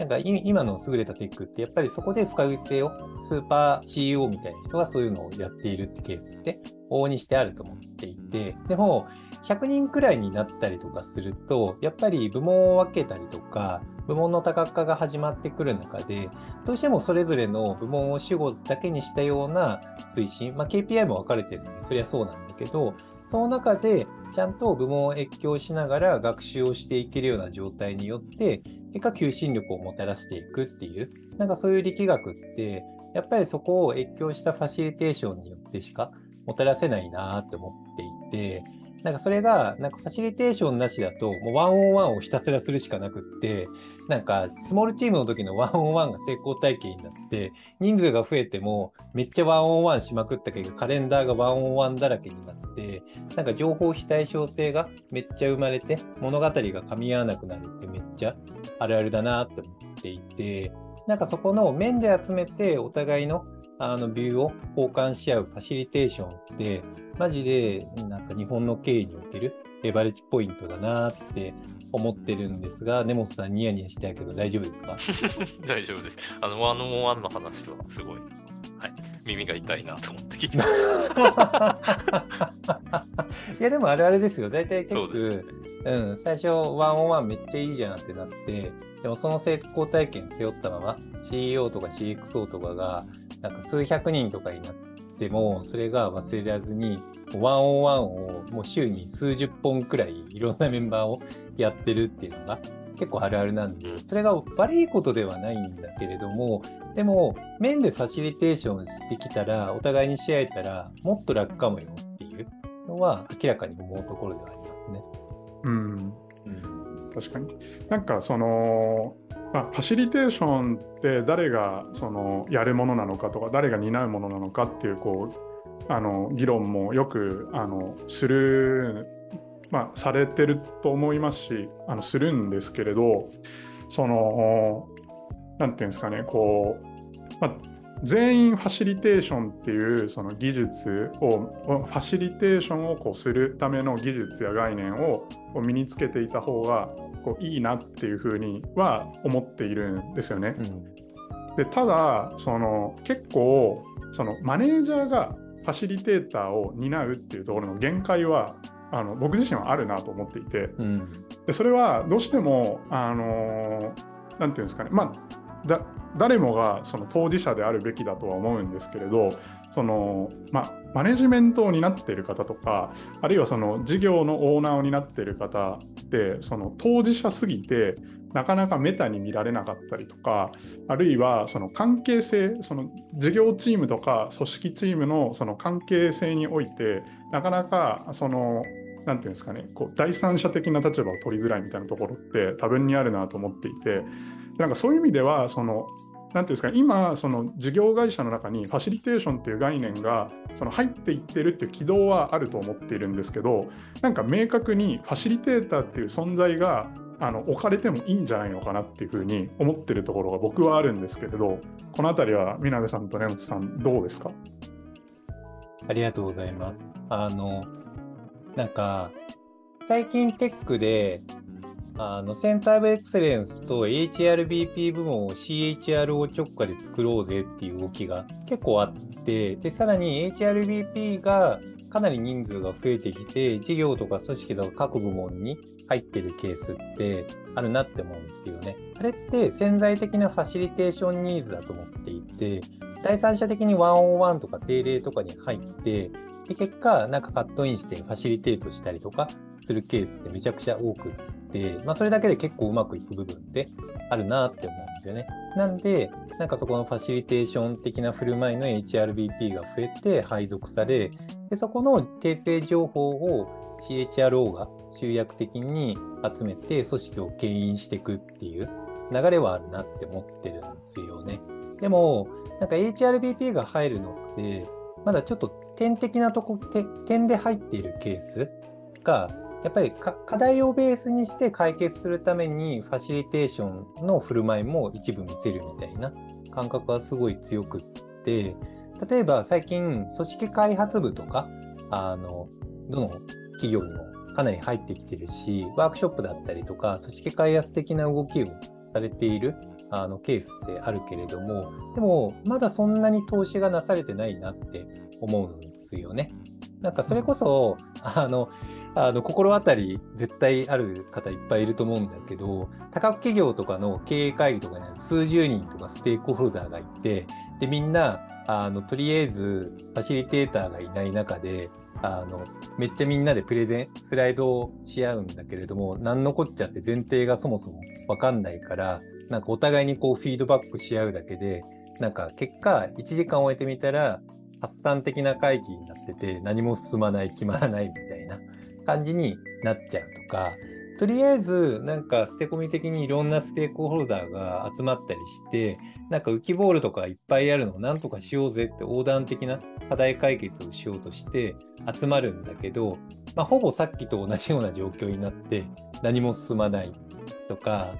なんか今の優れたテックってやっぱりそこで深口性をスーパー CEO みたいな人がそういうのをやっているってケースって往々にしてあると思っていて。でも100人くらいになったりとかするとやっぱり部門を分けたりとか部門の多角化が始まってくる中でどうしてもそれぞれの部門を主語だけにしたような推進、まあ、KPI も分かれてるんでそりゃそうなんだけどその中でちゃんと部門を越境しながら学習をしていけるような状態によって結果求心力をもたらしていくっていう、なんかそういう力学って、やっぱりそこを越境したファシリテーションによってしかもたらせないなって思っていて、なんかそれが、なんかファシリテーションなしだと、もうワンオンワンをひたすらするしかなくって、なんかスモールチームの時のワンオンワンが成功体験になって、人数が増えてもめっちゃワンオンワンしまくったけど、カレンダーがワンオンワンだらけになって、なんか情報非対称性がめっちゃ生まれて、物語が噛み合わなくなるってめっちゃあるあるだなって思っていて、なんかそこの面で集めてお互いのあのビューを交換し合うファシリテーションって、マジでなんか日本の経営におけるレバレッジポイントだなって思ってるんですが、根本さんニヤニヤしてたけど大丈夫ですか？大丈夫です。あの、ワンオンワンの話はすごい、はい、耳が痛いなと思って聞いてました。いや、でもあれあれですよ。大体結局、うん、最初ワンオンワンめっちゃいいじゃんってなって、でもその成功体験背負ったまま CEO とか CXO とかがなんか数百人とかになっても、それが忘れられずに、ワンオンワンをもう週に数十本くらいいろんなメンバーをやってるっていうのが結構あるあるなんで、それが悪いことではないんだけれども、でも、面でファシリテーションしてきたら、お互いにし合えたら、もっと楽かもよっていうのは明らかに思うところではありますね。うん。うん、確かに。なんかその、まあ、ファシリテーションって誰がそのやるものなのかとか誰が担うものなのかっていうこうあの議論もよくあのする、まあ、されてると思いますしあのするんですけれどその何て言うんですかねこう、まあ、全員ファシリテーションっていうその技術をファシリテーションをこうするための技術や概念を身につけていた方がこういいなっていうふうには思っているんですよね。うん、でただその結構そのマネージャーがファシリテーターを担うっていうところの限界はあの僕自身はあるなと思っていて、うん、でそれはどうしてもあの何て言うんですかね。まあだ誰もがその当事者であるべきだとは思うんですけれどその、まマネジメントを担っている方とかあるいはその事業のオーナーを担っている方ってその当事者すぎてなかなかメタに見られなかったりとかあるいはその関係性その事業チームとか組織チームのその関係性においてなかなかその何て言うんですかねこう第三者的な立場を取りづらいみたいなところって多分にあるなと思っていてなんかそういう意味ではそのなんていうんですか今その事業会社の中にファシリテーションっていう概念がその入っていってるっていう軌道はあると思っているんですけどなんか明確にファシリテーターっていう存在があの置かれてもいいんじゃないのかなっていうふうに思ってるところが僕はあるんですけれどこの辺りは南部さんと根本さんどうですか？ありがとうございます。あのなんか最近テックであのセンター・オブ・エクセレンスと HRBP 部門を CHRO 直下で作ろうぜっていう動きが結構あってでさらに HRBP がかなり人数が増えてきて事業とか組織とか各部門に入ってるケースってあるなって思うんですよね。あれって潜在的なファシリテーションニーズだと思っていて第三者的にワンオンワンとか定例とかに入ってで結果なんかカットインしてファシリテートしたりとかするケースってめちゃくちゃ多くって、まあ、それだけで結構うまくいく部分ってあるなって思うんですよね。なんで、なんかそこのファシリテーション的な振る舞いの HRBP が増えて配属され、でそこの訂正情報を CHRO が集約的に集めて組織を牽引していくっていう流れはあるなって思ってるんですよね。でも、なんか HRBP が入るのって、まだちょっと点的なとこ、点で入っているケースがやっぱり課題をベースにして解決するためにファシリテーションの振る舞いも一部見せるみたいな感覚はすごい強くって例えば最近組織開発部とかあのどの企業にもかなり入ってきてるしワークショップだったりとか組織開発的な動きをされているあのケースってあるけれどもでもまだそんなに投資がなされてないなって思うんですよね。なんかそれこそあのあの心当たり絶対ある方いっぱいいると思うんだけど多角企業とかの経営会議とかにある数十人とかステークホルダーがいてでみんなあのとりあえずファシリテーターがいない中であのめっちゃみんなでプレゼンスライドをし合うんだけれども何のこっちゃって前提がそもそも分かんないからなんかお互いにこうフィードバックし合うだけでなんか結果1時間終えてみたら発散的な会議になってて何も進まない決まらないみたいな感じになっちゃうとか、とりあえずなんか捨て込み的にいろんなステークホルダーが集まったりして、なんか浮きボールとかいっぱいあるのをなんとかしようぜって横断的な課題解決をしようとして集まるんだけど、まあ、ほぼさっきと同じような状況になって何も進まないとか、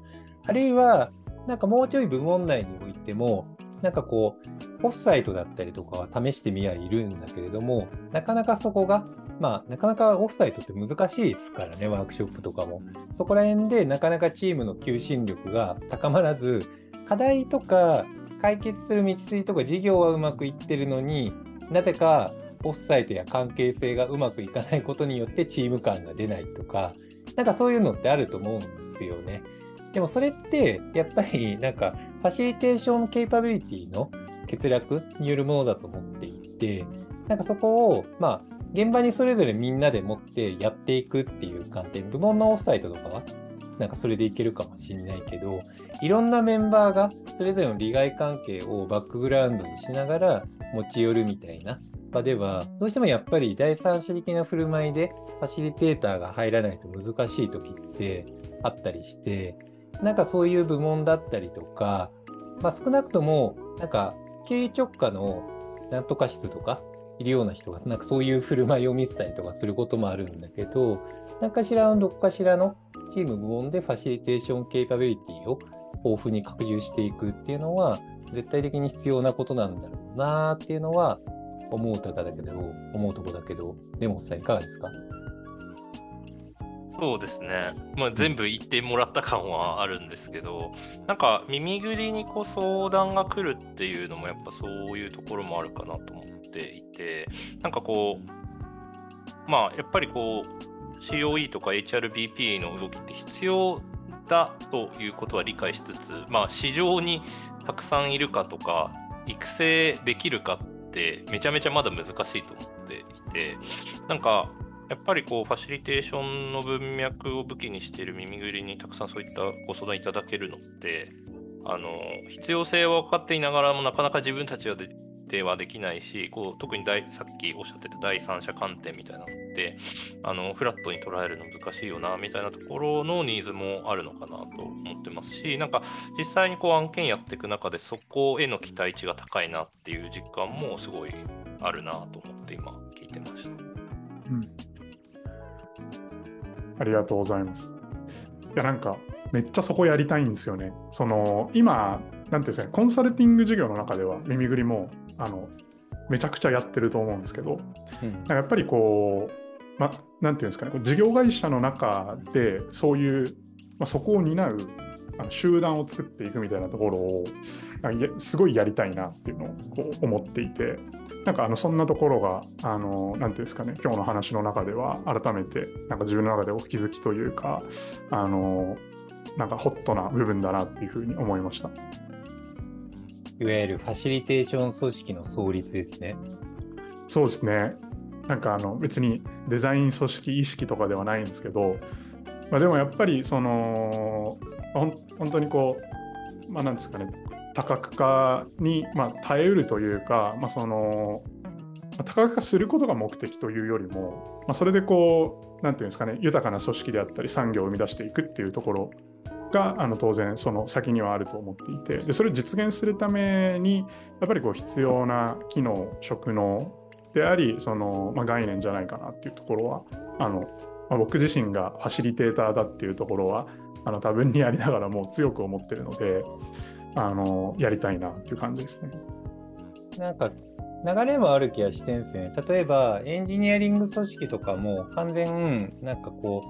あるいはなんかもうちょい部門内においても、なんかこう、オフサイトだったりとかは試してみはいるんだけれども、なかなかそこがまあ、なかなかオフサイトって難しいですからね、ワークショップとかも。そこら辺でなかなかチームの求心力が高まらず、課題とか解決する道筋とか事業はうまくいってるのになぜかオフサイトや関係性がうまくいかないことによってチーム感が出ないとか、なんかそういうのってあると思うんですよね。でもそれってやっぱりなんかファシリテーションケイパビリティの欠落によるものだと思っていて、なんかそこをまあ現場にそれぞれみんなで持ってやっていくっていう観点、部門のオフサイトとかは、なんかそれでいけるかもしれないけど、いろんなメンバーがそれぞれの利害関係をバックグラウンドにしながら持ち寄るみたいな場では、どうしてもやっぱり第三者的な振る舞いでファシリテーターが入らないと難しい時ってあったりして、なんかそういう部門だったりとか、まあ、少なくとも、なんか経営直下のなんとか室とか、いるような人がなんかそういう振る舞いを見せたりとかすることもあるんだけど何かしらのどっかしらのチーム部門でファシリテーションケイパビリティを豊富に拡充していくっていうのは絶対的に必要なことなんだろうなっていうのは思うとかだけど思うとこだけど根本さんいかがですか？そうですね、まあ、全部言ってもらった感はあるんですけど、なんか耳ぐりにこう相談が来るっていうのもやっぱそういうところもあるかなと思っていて、なんかこう、まあやっぱりこう COE とか HRBP の動きって必要だということは理解しつつ、まあ市場にたくさんいるかとか、育成できるかってめちゃめちゃまだ難しいと思っていて、なんかやっぱりこうファシリテーションの文脈を武器にしている耳ぐりにたくさんそういったご相談いただけるのってあの必要性は分かっていながらもなかなか自分たちはでではできないしこう特にさっきおっしゃってた第三者観点みたいなのってあのフラットに捉えるの難しいよなみたいなところのニーズもあるのかなと思ってますしなんか実際にこう案件やっていく中でそこへの期待値が高いなっていう実感もすごいあるなと思って今聞いてました。ありがとうございます。いや、なんか、めっちゃそこやりたいんですよね。その、今、なんていうんですかね、コンサルティング事業の中では、耳ぐりも、あの、めちゃくちゃやってると思うんですけど、うん、なんかやっぱりこう、ま、なんていうんですかね、事業会社の中で、そういう、まあ、そこを担うあの集団を作っていくみたいなところをすごいやりたいなっていうのを思っていてなんかあのそんなところがあのなんていうんですかね今日の話の中では改めてなんか自分の中でお気づきというかあのなんかホットな部分だなっていうふうに思いました。いわゆるファシリテーション組織の創立ですね。そうですね。なんかあの別にデザイン組織意識とかではないんですけど、まあ、でもやっぱりその本当にこう、まあ、なんですかね、多角化に、まあ、耐えうるというか、まあ、その多角化することが目的というよりも、まあ、それでこう、なんていうんですかね、豊かな組織であったり、産業を生み出していくっていうところがあの当然その先にはあると思っていてでそれを実現するためにやっぱりこう必要な機能職能でありその、まあ、概念じゃないかなっていうところはあの、まあ、僕自身がファシリテーターだっていうところはあの多分にやりながらも強く思ってるのであのやりたいなっていう感じですね。なんか流れもある気がしてんですね。例えばエンジニアリング組織とかも完全なんかこ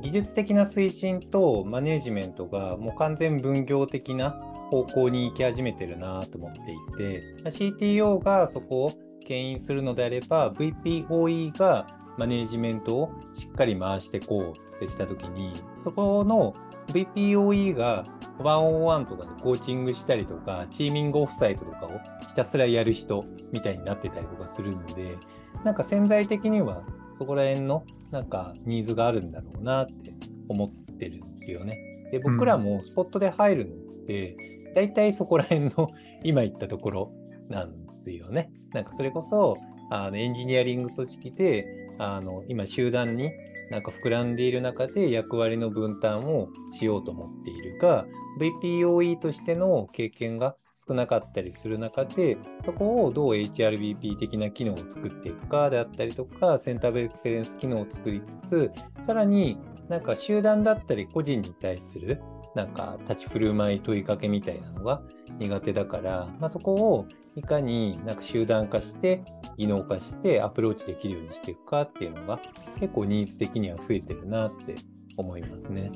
う技術的な推進とマネジメントがもう完全分業的な方向に行き始めてるなと思っていて CTO がそこを牽引するのであれば VPOE がマネージメントをしっかり回していこうってしたときにそこの VPOE がワンオンワンとかでコーチングしたりとか、チーミングオフサイトとかをひたすらやる人みたいになってたりとかするので、なんか潜在的にはそこら辺のなんかニーズがあるんだろうなって思ってるんですよね。で、僕らもスポットで入るのって、大体そこら辺の今言ったところなんですよね。なんかそれこそあのエンジニアリング組織であの今集団になんか膨らんでいる中で役割の分担をしようと思っているか VPOE としての経験が少なかったりする中でそこをどう HRBP 的な機能を作っていくかであったりとかセンターベエクセレンス機能を作りつつさらになんか集団だったり個人に対するなんか立ち振る舞い問いかけみたいなのが苦手だから、まあ、そこをいかになんか集団化して技能化してアプローチできるようにしていくかっていうのが結構ニーズ的には増えてるなって思いますね。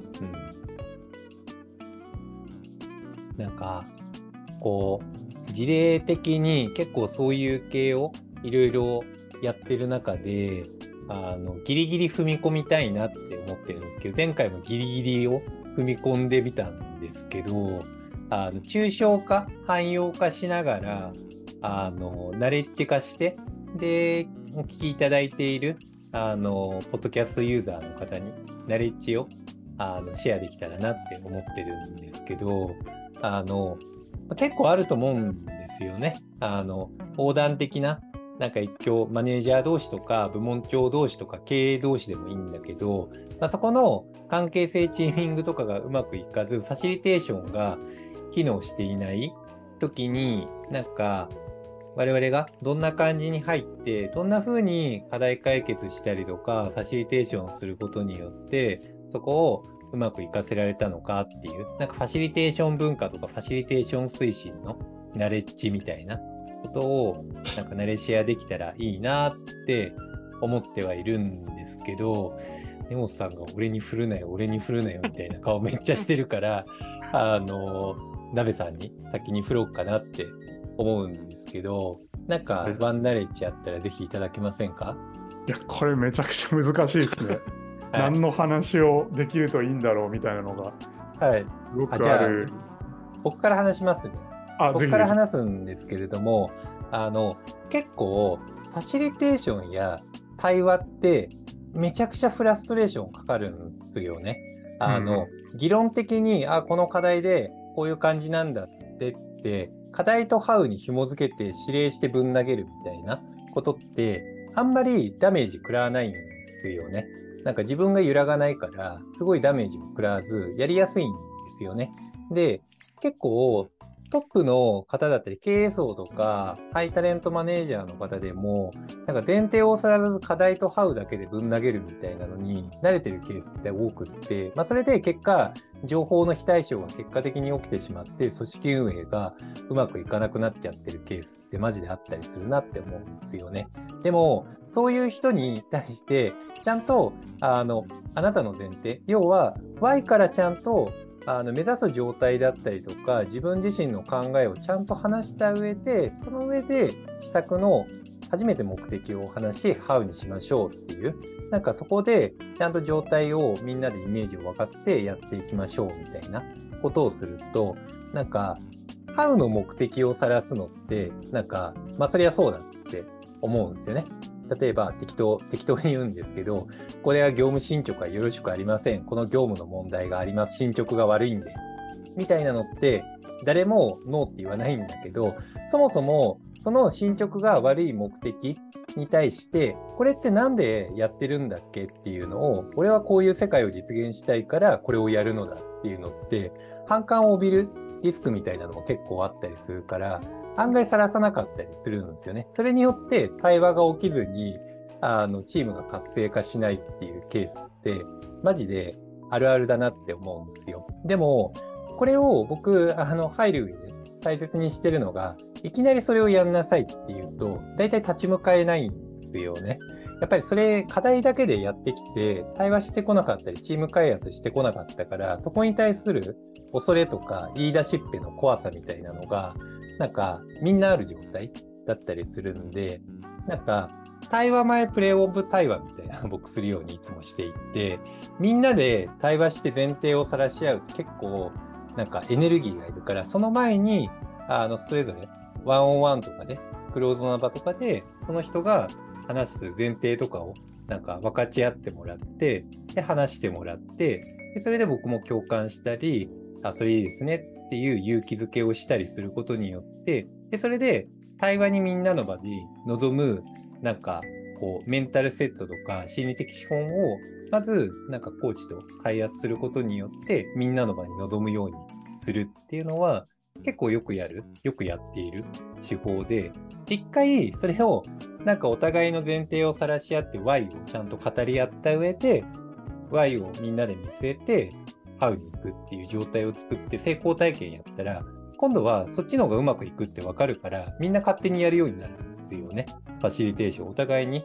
うん、なんかこう事例的に結構そういう系をいろいろやってる中であのギリギリ踏み込みたいなって思ってるんですけど前回もギリギリを踏み込んでみたんですけどあの抽象化汎用化しながらあのナレッジ化してでお聞きいただいているあのポッドキャストユーザーの方にナレッジをあのシェアできたらなって思ってるんですけどあの結構あると思うんですよね。あの横断的ななんか一挙マネージャー同士とか部門長同士とか経営同士でもいいんだけど、まあ、そこの関係性チーミングとかがうまくいかずファシリテーションが機能していない時になんか我々がどんな感じに入ってどんな風に課題解決したりとかファシリテーションをすることによってそこをうまく活かせられたのかっていうなんかファシリテーション文化とかファシリテーション推進のナレッジみたいなことをなんかナレシェアできたらいいなって思ってはいるんですけど根本さんが俺に振るなよ俺に振るなよみたいな顔めっちゃしてるから あの鍋さんに先に振ろうかなって思うんですけど、なんかワンナレッジあったらぜひいただけませんか？いや、これめちゃくちゃ難しいですね。はい、何の話をできるといいんだろうみたいなのが。はい。よくある。僕から話しますね。あ僕から話すんですけれども、あの結構ファシリテーションや対話ってめちゃくちゃフラストレーションかかるんですよね。あの、議論的に、あ、この課題でこういう感じなんだってって、課題とハウに紐付けて指令してぶん投げるみたいなことって、あんまりダメージ食らわないんですよね。なんか自分が揺らがないから、すごいダメージも食らわず、やりやすいんですよね。で、結構、トップの方だったり、経営層とか、ハイタレントマネージャーの方でも、なんか前提をさらず課題とハウだけでぶん投げるみたいなのに慣れてるケースって多くって、まあ、それで結果、情報の非対称が結果的に起きてしまって、組織運営がうまくいかなくなっちゃってるケースってマジであったりするなって思うんですよね。でも、そういう人に対して、ちゃんと、あの、あなたの前提、要は Y からちゃんとあの目指す状態だったりとか自分自身の考えをちゃんと話した上でその上で施策の初めて目的を話し How にしましょうっていうなんかそこでちゃんと状態をみんなでイメージを沸かせてやっていきましょうみたいなことをするとなんか How の目的を晒すのってなんかまあそりゃそうだって思うんですよね。例えば適当、適当に言うんですけど、これは業務進捗がよろしくありません。この業務の問題があります。進捗が悪いんで。みたいなのって、誰もノーって言わないんだけど、そもそもその進捗が悪い目的に対して、これって何でやってるんだっけっていうのを、俺はこういう世界を実現したいからこれをやるのだっていうのって、反感を帯びるリスクみたいなのも結構あったりするから、案外さらさなかったりするんですよね。それによって対話が起きずに、あの、チームが活性化しないっていうケースって、マジであるあるだなって思うんですよ。でも、これを僕、あの、入る上で大切にしてるのが、いきなりそれをやんなさいっていうと、大体立ち向かえないんですよね。やっぱりそれ課題だけでやってきて対話してこなかったりチーム開発してこなかったからそこに対する恐れとか言い出しっぺの怖さみたいなのがなんかみんなある状態だったりするんで、なんか対話前プレイオブ対話みたいな僕するようにいつもしていて、みんなで対話して前提を晒し合うと結構なんかエネルギーがいるから、その前にあのそれぞれワンオンワンとかで、クローズの場とかで、その人が話す前提とかをなんか分かち合ってもらって、で話してもらって、でそれで僕も共感したり、あ、それいいですねっていう勇気づけをしたりすることによって、でそれで対話にみんなの場に臨む、なんか、こう、メンタルセットとか心理的資本を、まず、なんかコーチと開発することによって、みんなの場に臨むようにするっていうのは、結構よくやる、よくやっている手法で、一回それを、なんかお互いの前提を晒し合って Y をちゃんと語り合った上で、Y をみんなで見据えて、会うに行くっていう状態を作って成功体験やったら、今度はそっちの方がうまくいくって分かるから、みんな勝手にやるようになるんですよね。ファシリテーション、お互いに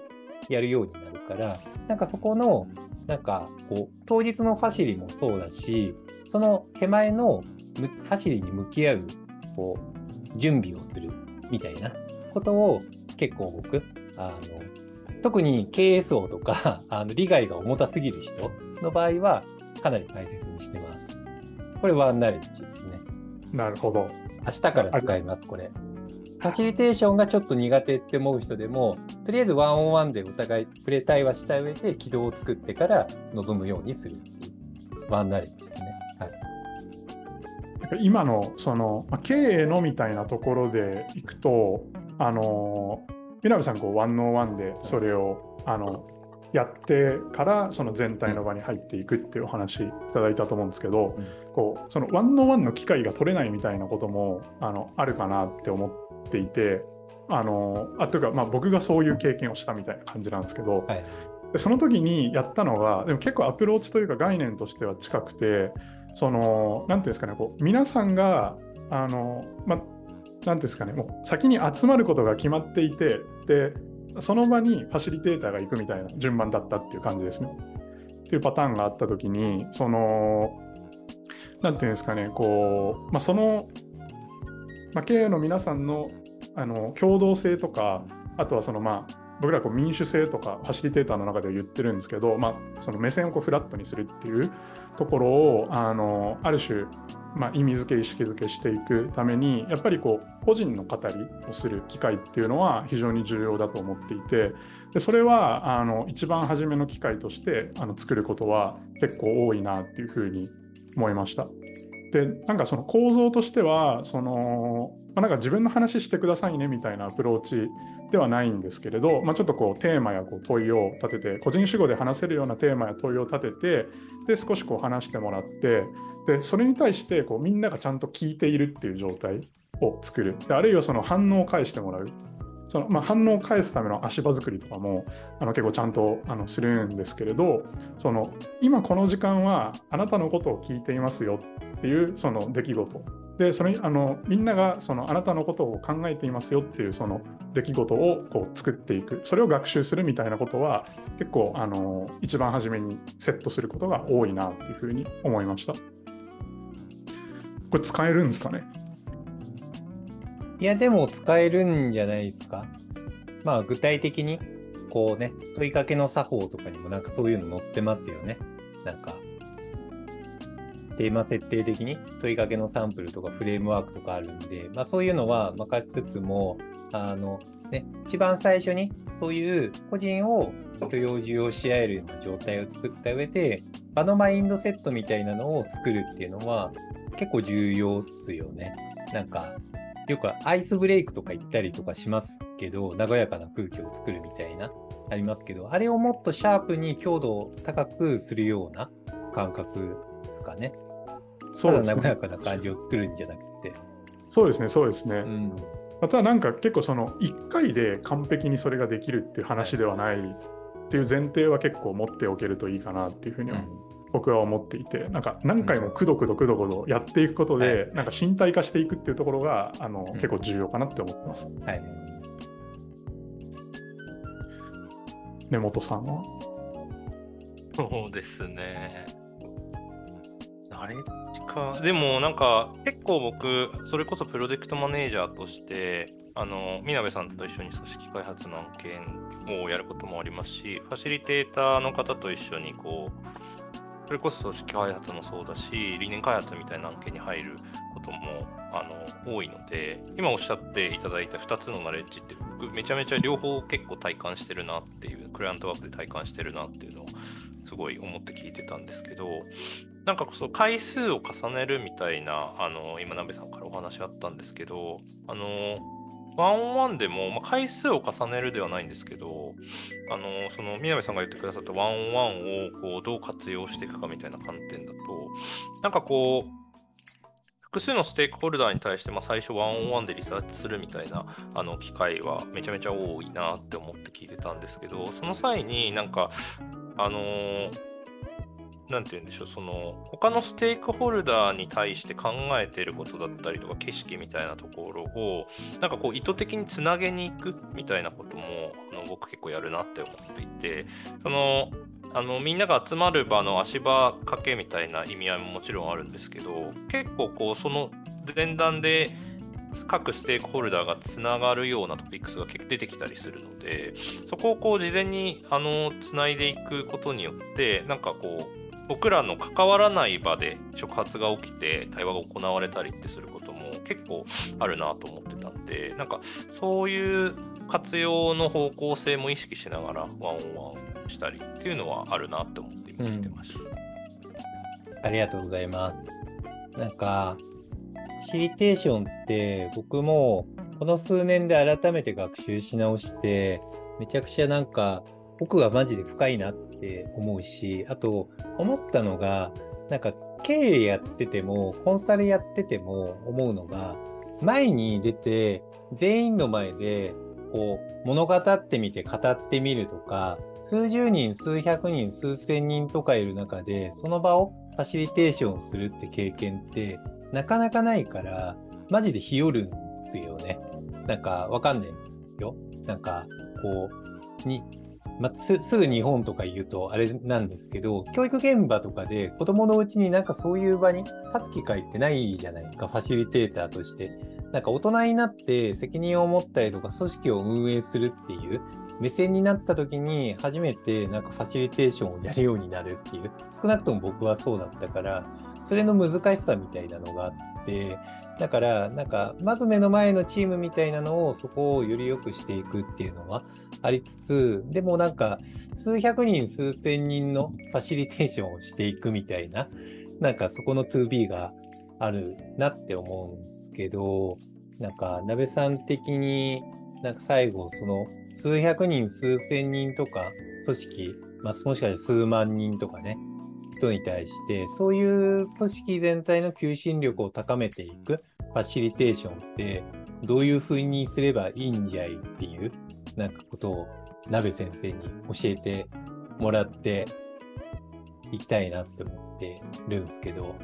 やるようになるから、なんかそこの、なんかこう、当日のファシリもそうだし、その手前のファシリに向き合う、こう、準備をするみたいなことを結構僕、あの、特に経営層とか、あの利害が重たすぎる人の場合は、かなり大切にしてます。これワンナレッジですね。なるほど。明日から使います、これ。ファシリテーションがちょっと苦手って思う人でも、とりあえずワンオンワンでお互いプレ対話した上で軌道を作ってから臨むようにするっていう、ワンナレッジですね。はい、今のその経営のみたいなところでいくと、あの南さんこうワンオンワンでそれをあのやってからその全体の場に入っていくっていうお話いただいたと思うんですけど、うん、こうそのワンのワンの機会が取れないみたいなこともあのあるかなって思っていてあのあというか、まあ、僕がそういう経験をしたみたいな感じなんですけど、はい、でその時にやったのがでも結構アプローチというか概念としては近くてその何ていうんですかねこう皆さんがあの、まあ、ていうんですかね、もう先に集まることが決まっていて、で、その場にファシリテーターが行くみたいな順番だったっていう感じですね。っていうパターンがあったときに、その、なんていうんですかね、こう、まあ、その、まあ、経営の皆さんのあの共同性とか、あとはそのまあ、僕らこう民主性とかファシリテーターの中では言ってるんですけど、まあ、その目線をこうフラットにするっていうところをあのある種まあ、意味付け意識付けしていくためにやっぱりこう個人の語りをする機会っていうのは非常に重要だと思っていてでそれはあの一番初めの機会としてあの作ることは結構多いなっていうふうに思いました。でなんかその構造としてはその、まあ、なんか自分の話してくださいねみたいなアプローチではないんですけれど、まあ、ちょっとこうテーマやこう問いを立てて個人主語で話せるようなテーマや問いを立ててで少しこう話してもらってでそれに対してこうみんながちゃんと聞いているっていう状態を作る。であるいはその反応を返してもらう。そのまあ、反応を返すための足場作りとかもあの結構ちゃんとあのするんですけれどその今この時間はあなたのことを聞いていますよっていうその出来事。でそれあのみんながそのあなたのことを考えていますよっていうその出来事をこう作っていく。それを学習するみたいなことは結構あの一番初めにセットすることが多いなっていうふうに思いました。これ使えるんですかね？いや、でも使えるんじゃないですか？まあ、具体的に、こうね、問いかけの作法とかにもなんかそういうの載ってますよね。なんか、テーマ設定的に問いかけのサンプルとかフレームワークとかあるんで、まあそういうのは任しつつも、あの、ね、一番最初にそういう個人を許容受容し合えるような状態を作った上で、場のマインドセットみたいなのを作るっていうのは結構重要っすよね。なんか、よくアイスブレイクとか言ったりとかしますけど、和やかな空気を作るみたいな、ありますけど、あれをもっとシャープに強度を高くするような感覚ですかね。ただ和やかな感じを作るんじゃなくて。そうですね、そうですね。うん、またなんか結構その1回で完璧にそれができるっていう話ではないっていう前提は結構持っておけるといいかなっていうふうには僕は思っていてなんか何回もくどくどくどくどやっていくことで、なんか身体化していくっていうところがあの、結構重要かなって思ってます。はい。根本さんは？そうですね。あれか。でもなんか結構僕、それこそプロジェクトマネージャーとして、あの、みなべさんと一緒に組織開発の案件をやることもありますし、ファシリテーターの方と一緒にこう、それこそ組織開発もそうだし、理念開発みたいな案件に入ることもあの多いので、今おっしゃっていただいた2つのナレッジって、僕めちゃめちゃ両方結構体感してるなっていう、クライアントワークで体感してるなっていうのをすごい思って聞いてたんですけど、なんかそう回数を重ねるみたいな、あの今、鍋さんからお話あったんですけど、あのワンオンワンでも、まあ、回数を重ねるではないんですけど、あのその南さんが言ってくださったワンオンワンをこうどう活用していくかみたいな観点だと、なんかこう、複数のステークホルダーに対して、まあ、最初ワンオンワンでリサーチするみたいなあの機会はめちゃめちゃ多いなって思って聞いてたんですけど、その際になんか、あのーなんて言うんでしょう、その、他のステークホルダーに対して考えていることだったりとか、景色みたいなところを、なんかこう、意図的につなげに行くみたいなことも、あの僕結構やるなって思っていて、その、あのみんなが集まる場の足場掛けみたいな意味合いももちろんあるんですけど結構こうその前段で各ステークホルダーがつながるようなトピックスが結構出てきたりするのでそこをこう事前にあのつないでいくことによってなんかこう僕らの関わらない場で触発が起きて対話が行われたりってすることも結構あるなと思ってたんでなんかそういう活用の方向性も意識しながらワンオンワンしたりっていうのはあるなって思って今聞いてました、ありがとうございます。なんか、フシリテーションって僕もこの数年で改めて学習し直して、めちゃくちゃなんか奥がマジで深いなって思うし、あと思ったのが、なんか経営やってても、コンサルやってても思うのが、前に出て全員の前でこう物語ってみて語ってみるとか、数十人、数百人、数千人とかいる中で、その場をファシリテーションするって経験ってなかなかないから、マジで日和るんですよね。なんかわかんないですよ。なんかこう、に、まあ、すすぐ日本とか言うとあれなんですけど、教育現場とかで子供のうちになんかそういう場に立つ機会ってないじゃないですか、ファシリテーターとして。なんか大人になって責任を持ったりとか組織を運営するっていう目線になった時に初めてなんかファシリテーションをやるようになるっていう少なくとも僕はそうだったからそれの難しさみたいなのがあって、だから、なんか、まず目の前のチームみたいなのを、そこをより良くしていくっていうのはありつつ、でもなんか、数百人、数千人のファシリテーションをしていくみたいな、なんかそこの 2B があるなって思うんですけど、なんか、鍋さん的に、なんか最後、その、数百人、数千人とか、組織、まあ、もしかしたら数万人とかね、人に対して、そういう組織全体の求心力を高めていくファシリテーションって、どういうふうにすればいいんじゃいっていう、なんかことを、鍋先生に教えてもらっていきたいなって思ってるんですけど、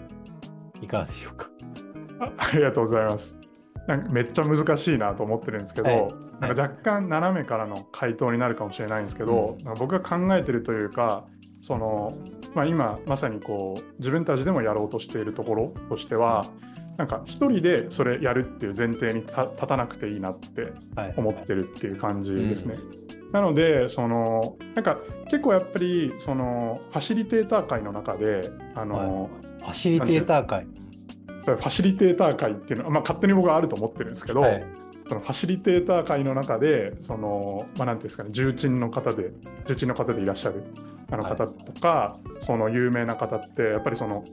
いかがでしょうか？あありがとうございます。なんかめっちゃ難しいなと思ってるんですけど、はいなんか若干斜めからの回答になるかもしれないんですけど、なんか僕が考えてるというかその、まあ、今まさにこう自分たちでもやろうとしているところとしてはなんか一人でそれやるっていう前提にた立たなくていいなってはい。思ってるっていう感じですね。なのでそのなんか結構やっぱりそのファシリテーター界の中であの、ファシリテーター会。ファシリテーター界っていうのは、まあ、勝手に僕はあると思ってるんですけど、はい。そのファシリテーター界の中でその、まあ、なんていうんですかね重鎮の方で重鎮の方でいらっしゃるあのはい方とか、その有名な方ってやっぱりその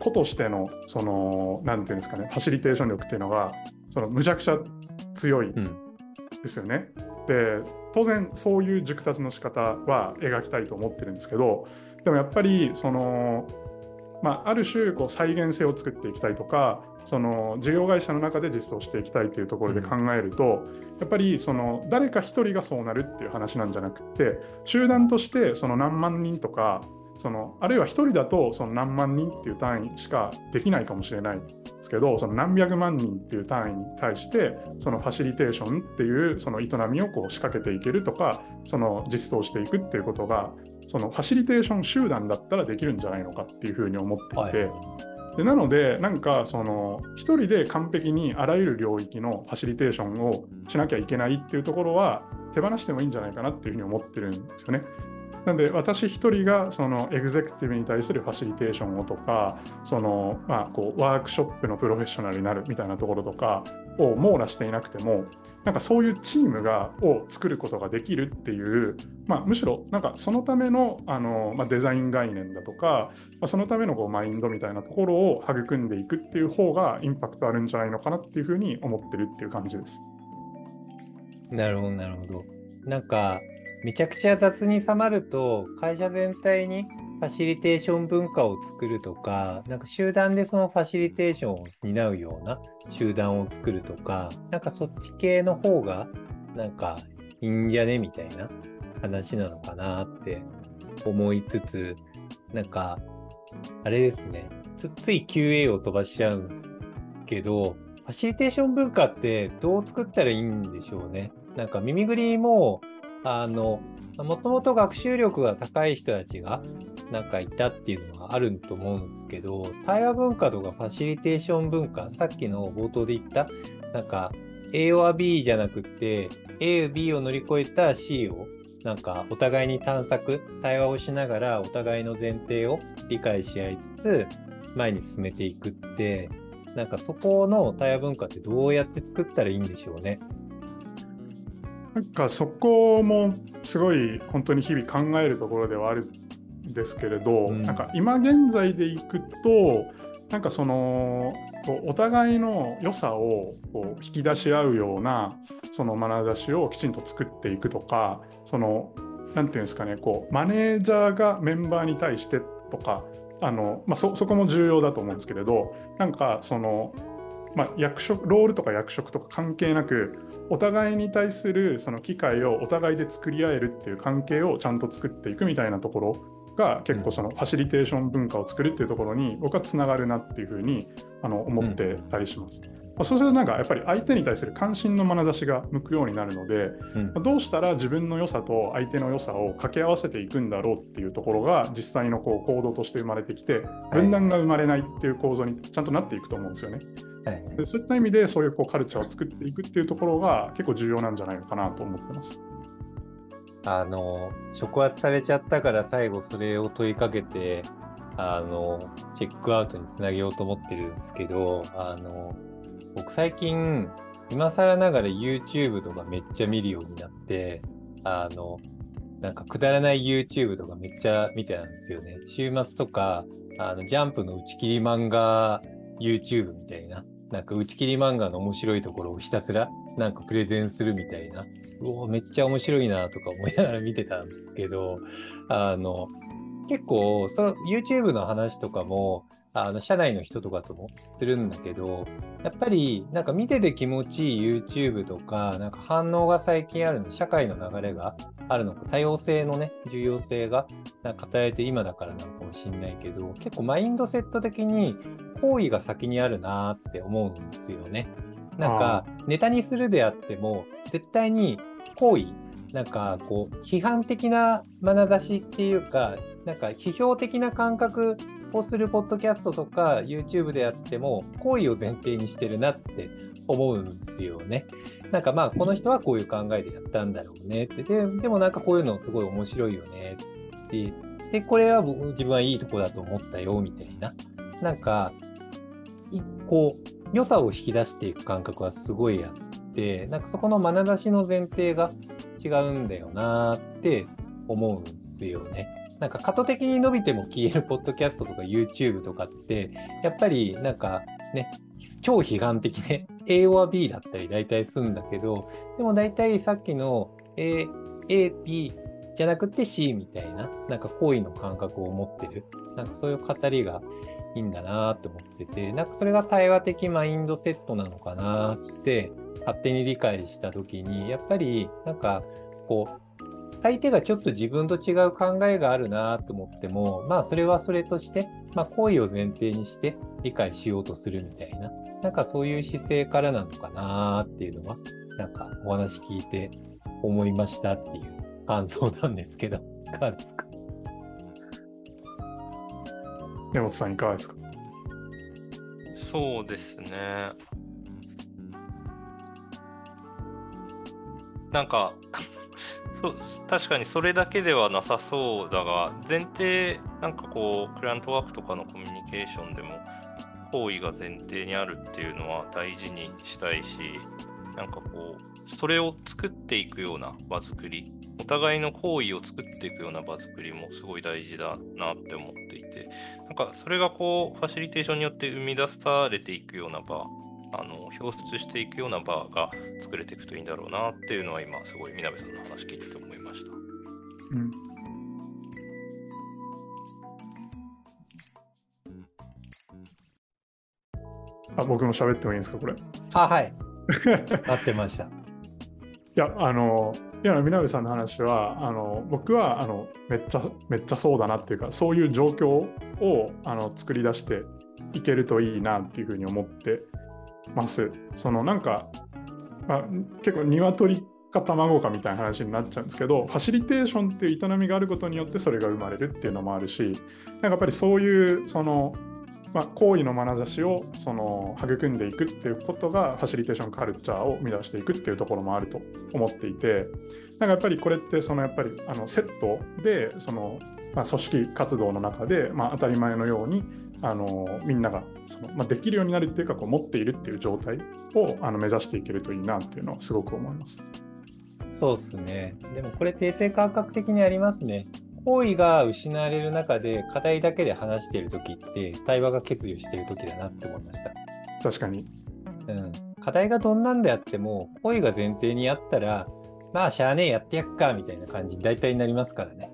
個としてのそのなんていうんですかねファシリテーション力っていうのがそのむちゃくちゃ強いうん。ですよね。で当然そういう熟達の仕方は描きたいと思ってるんですけどでもやっぱりその、まあ、ある種こう再現性を作っていきたいとかその事業会社の中で実装していきたいというところで考えると、やっぱりその誰か一人がそうなるっていう話なんじゃなくって集団としてその何万人とかそのあるいは一人だとその何万人っていう単位しかできないかもしれないですけどその何百万人っていう単位に対してそのファシリテーションっていうその営みをこう仕掛けていけるとかその実装していくっていうことがそのファシリテーション集団だったらできるんじゃないのかっていうふうに思っていて、はいでなのでなんかその一人で完璧にあらゆる領域のファシリテーションをしなきゃいけないっていうところは手放してもいいんじゃないかなっていうふうに思ってるんですよね。なんで私一人がそのエグゼクティブに対するファシリテーションをとかそのまあこうワークショップのプロフェッショナルになるみたいなところとかを網羅していなくてもなんかそういうチームがを作ることができるっていう、まあ、むしろなんかそのためのあの、まあ、デザイン概念だとか、まあ、そのためのこうマインドみたいなところを育んでいくっていう方がインパクトあるんじゃないのかなっていうふうに思ってるっていう感じです。なるほど、なるほど。なんか、めちゃくちゃ雑に収まると、会社全体にファシリテーション文化を作るとか、なんか集団でそのファシリテーションを担うような集団を作るとか、なんかそっち系の方が、なんかいいんじゃねみたいな話なのかなって思いつつ、なんか、あれですね、つっつい QA を飛ばしちゃうんですけど、ファシリテーション文化ってどう作ったらいいんでしょうね。なんか耳ぐりも、あの、もともと学習力が高い人たちがなんかいたっていうのはあると思うんですけど、対話文化とかファシリテーション文化、さっきの冒頭で言った、なんか A は B じゃなくて、A、B を乗り越えた C をなんかお互いに探索、対話をしながらお互いの前提を理解し合いつつ、前に進めていくって、なんかそこの対話文化ってどうやって作ったらいいんでしょうね。なんかそこもすごい本当に日々考えるところではあるんですけれど、うん。なんか今現在でいくとなんかそのお互いの良さをこう引き出し合うようなその眼差しをきちんと作っていくとかそのなんていうんですかねこうマネージャーがメンバーに対してとかあの、まあ、そそこも重要だと思うんですけれどなんかそのまあ、役職ロールとか役職とか関係なくお互いに対するその機会をお互いで作り合えるっていう関係をちゃんと作っていくみたいなところが結構そのファシリテーション文化を作るっていうところに僕はつながるなっていうふうにあの思ってたりします。まあそうするとなんかやっぱり相手に対する関心の眼差しが向くようになるのでうんまあどうしたら自分の良さと相手の良さを掛け合わせていくんだろうっていうところが実際のこう行動として生まれてきて分断が生まれないっていう構造にちゃんとなっていくと思うんですよね。はいはいでそういった意味でそういうこうカルチャーを作っていくっていうところが結構重要なんじゃないのかなと思ってます。あの、触発されちゃったから最後それを問いかけて、あの、チェックアウトにつなげようと思ってるんですけど、あの、僕最近、今更ながら YouTube とかめっちゃ見るようになって、あの、なんかくだらない YouTube とかめっちゃ見てたんですよね。週末とか、あの、ジャンプの打ち切り漫画 YouTube みたいな、なんか打ち切り漫画の面白いところをひたすらなんかプレゼンするみたいな、うおめっちゃ面白いなとか思いながら見てたんですけど、あの、結構、その YouTube の話とかも、あの、社内の人とかともするんだけど、やっぱり、なんか見てて気持ちいい YouTube とか、なんか反応が最近あるの、社会の流れがあるのか、多様性のね、重要性が、なんか与えて今だからなのかもしんないけど、結構マインドセット的に行為が先にあるなーって思うんですよね。なんか、ネタにするであっても、絶対に行為、なんかこう、批判的な眼差しっていうか、なんか批評的な感覚をするポッドキャストとか YouTube であっても、行為を前提にしてるなって思うんですよね。なんかまあ、この人はこういう考えでやったんだろうねって。で、でもなんかこういうのすごい面白いよねって。で、これは自分はいいとこだと思ったよみたいな。なんか、いこう、良さを引き出していく感覚はすごいあって、なんかそこの眼差しの前提が違うんだよなって思うんですよね。なんか過渡的に伸びても消えるポッドキャストとか YouTube とかって、やっぱりなんかね、超批判的で A or B だったり大体するんだけど、でも大体さっきの A、A、B じゃなくて C みたいな、なんか好意の感覚を持ってる、なんかそういう語りがいいんだなと思ってて、なんかそれが対話的マインドセットなのかなって勝手に理解したときに、やっぱりなんかこう、相手がちょっと自分と違う考えがあるなと思っても、まあそれはそれとして、まあ行為を前提にして理解しようとするみたいな、なんかそういう姿勢からなのかなっていうのは、なんかお話聞いて思いましたっていう感想なんですけど、いかがですか？根本さんいかがですか？そうですね。なんかそ 確かにそれだけではなさそうだが前提なんかこうクライアントワークとかのコミュニケーションでも行為が前提にあるっていうのは大事にしたいしなんかこうそれを作っていくような場作りお互いの行為を作っていくような場作りもすごい大事だなって思っていてなんかそれがこうファシリテーションによって生み出されていくような場あの表出していくような場が作れていくといいんだろうなっていうのは今すごいみなべさんの話聞いてて思いました。うんあ僕も喋ってもいいんですかこれ？いあ、はい。待ってました。やあのいや南さんの話はあの僕はあのめっちゃめっちゃそうだなっていうかそういう状況をあの作り出していけるといいなっていうふうに思ってます。そのなんか、まあ、結構鶏か卵かみたいな話になっちゃうんですけどファシリテーションっていう営みがあることによってそれが生まれるっていうのもあるしなんかやっぱりそういうその、まあ、行為の眼差しをその育んでいくっていうことがファシリテーションカルチャーを生み出していくっていうところもあると思っていてなんかやっぱりこれってそのやっぱりあのセットでその、まあ、組織活動の中で、まあ、当たり前のようにあのみんながその、まあ、できるようになるっていうかこう持っているっていう状態をあの目指していけるといいなっていうのはすごく思います。そうですね。でもこれ定性感覚的にありますね。行為が失われる中で課題だけで話しているときって対話が欠如しているときだなって思いました。確かに。うん。課題がどんなんであっても、行為が前提にあったら、まあ、しゃあねえ、やってやっか、みたいな感じに大体なりますからね。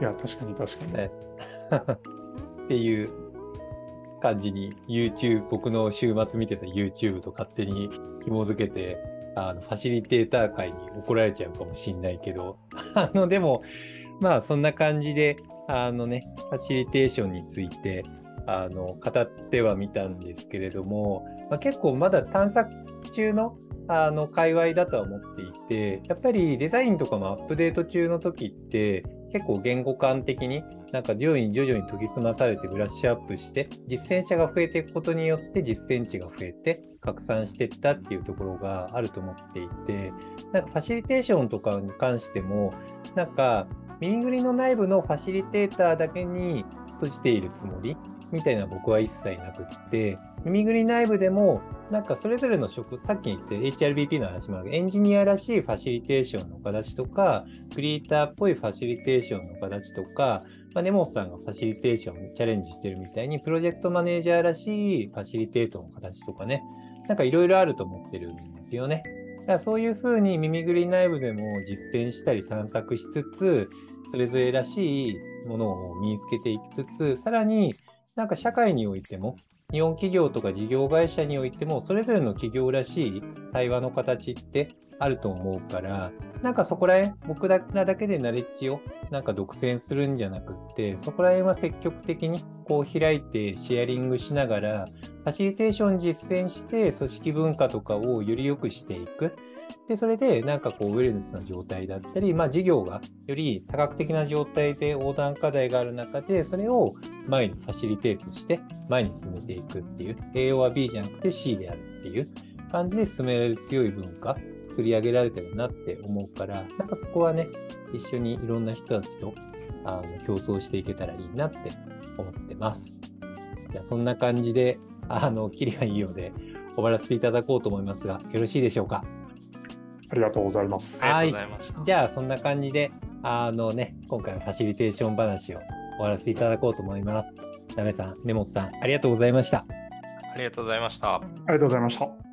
いや、確かに確かに。ね っていう感じに YouTube、僕の週末見てた YouTube と勝手に紐づけて、あの、ファシリテーター界に怒られちゃうかもしんないけど、あの、でも、まあ、そんな感じで、あのね、ファシリテーションについて、あの、語ってはみたんですけれども、まあ、結構まだ探索中の、あの、界隈だとは思っていて、やっぱりデザインとかもアップデート中の時って、結構言語感的になんか徐々に徐々に研ぎ澄まされてブラッシュアップして実践者が増えていくことによって実践値が増えて拡散していったっていうところがあると思っていてなんかファシリテーションとかに関してもなんか耳ぐりの内部のファシリテーターだけに閉じているつもりみたいな僕は一切なくって、耳ぐり内部でも、なんかそれぞれの職、さっき言って HRBP の話もあるけど、エンジニアらしいファシリテーションの形とか、クリエイターっぽいファシリテーションの形とか、まあ、根本さんがファシリテーションにチャレンジしてるみたいに、プロジェクトマネージャーらしいファシリテートの形とかね、なんかいろいろあると思ってるんですよね。だからそういうふうに耳ぐり内部でも実践したり探索しつつ、それぞれらしいものを身につけていきつつ、さらになんか社会においても、日本企業とか事業会社においても、それぞれの企業らしい対話の形ってあると思うから、なんかそこら辺、僕らだけでナレッジをなんか独占するんじゃなくって、そこら辺は積極的にこう開いてシェアリングしながら、ファシリテーション実践して組織文化とかをより良くしていく。で、それでなんかこうウェルネスな状態だったり、まあ事業がより多角的な状態で横断課題がある中で、それを前にファシリテートして前に進めていくっていう、A は B じゃなくて C であるっていう感じで進められる強い文化、作り上げられてるなって思うから、なんかそこはね、一緒にいろんな人たちとあの競争していけたらいいなって思ってます。じゃあそんな感じで、あの、キリがいいようで終わらせていただこうと思いますが、よろしいでしょうか？ありがとうございます。ありがとうございました。じゃあそんな感じで、あのね、今回のファシリテーション話を終わらせていただこうと思います。なべさん、根本さん、ありがとうございました。ありがとうございました。ありがとうございました。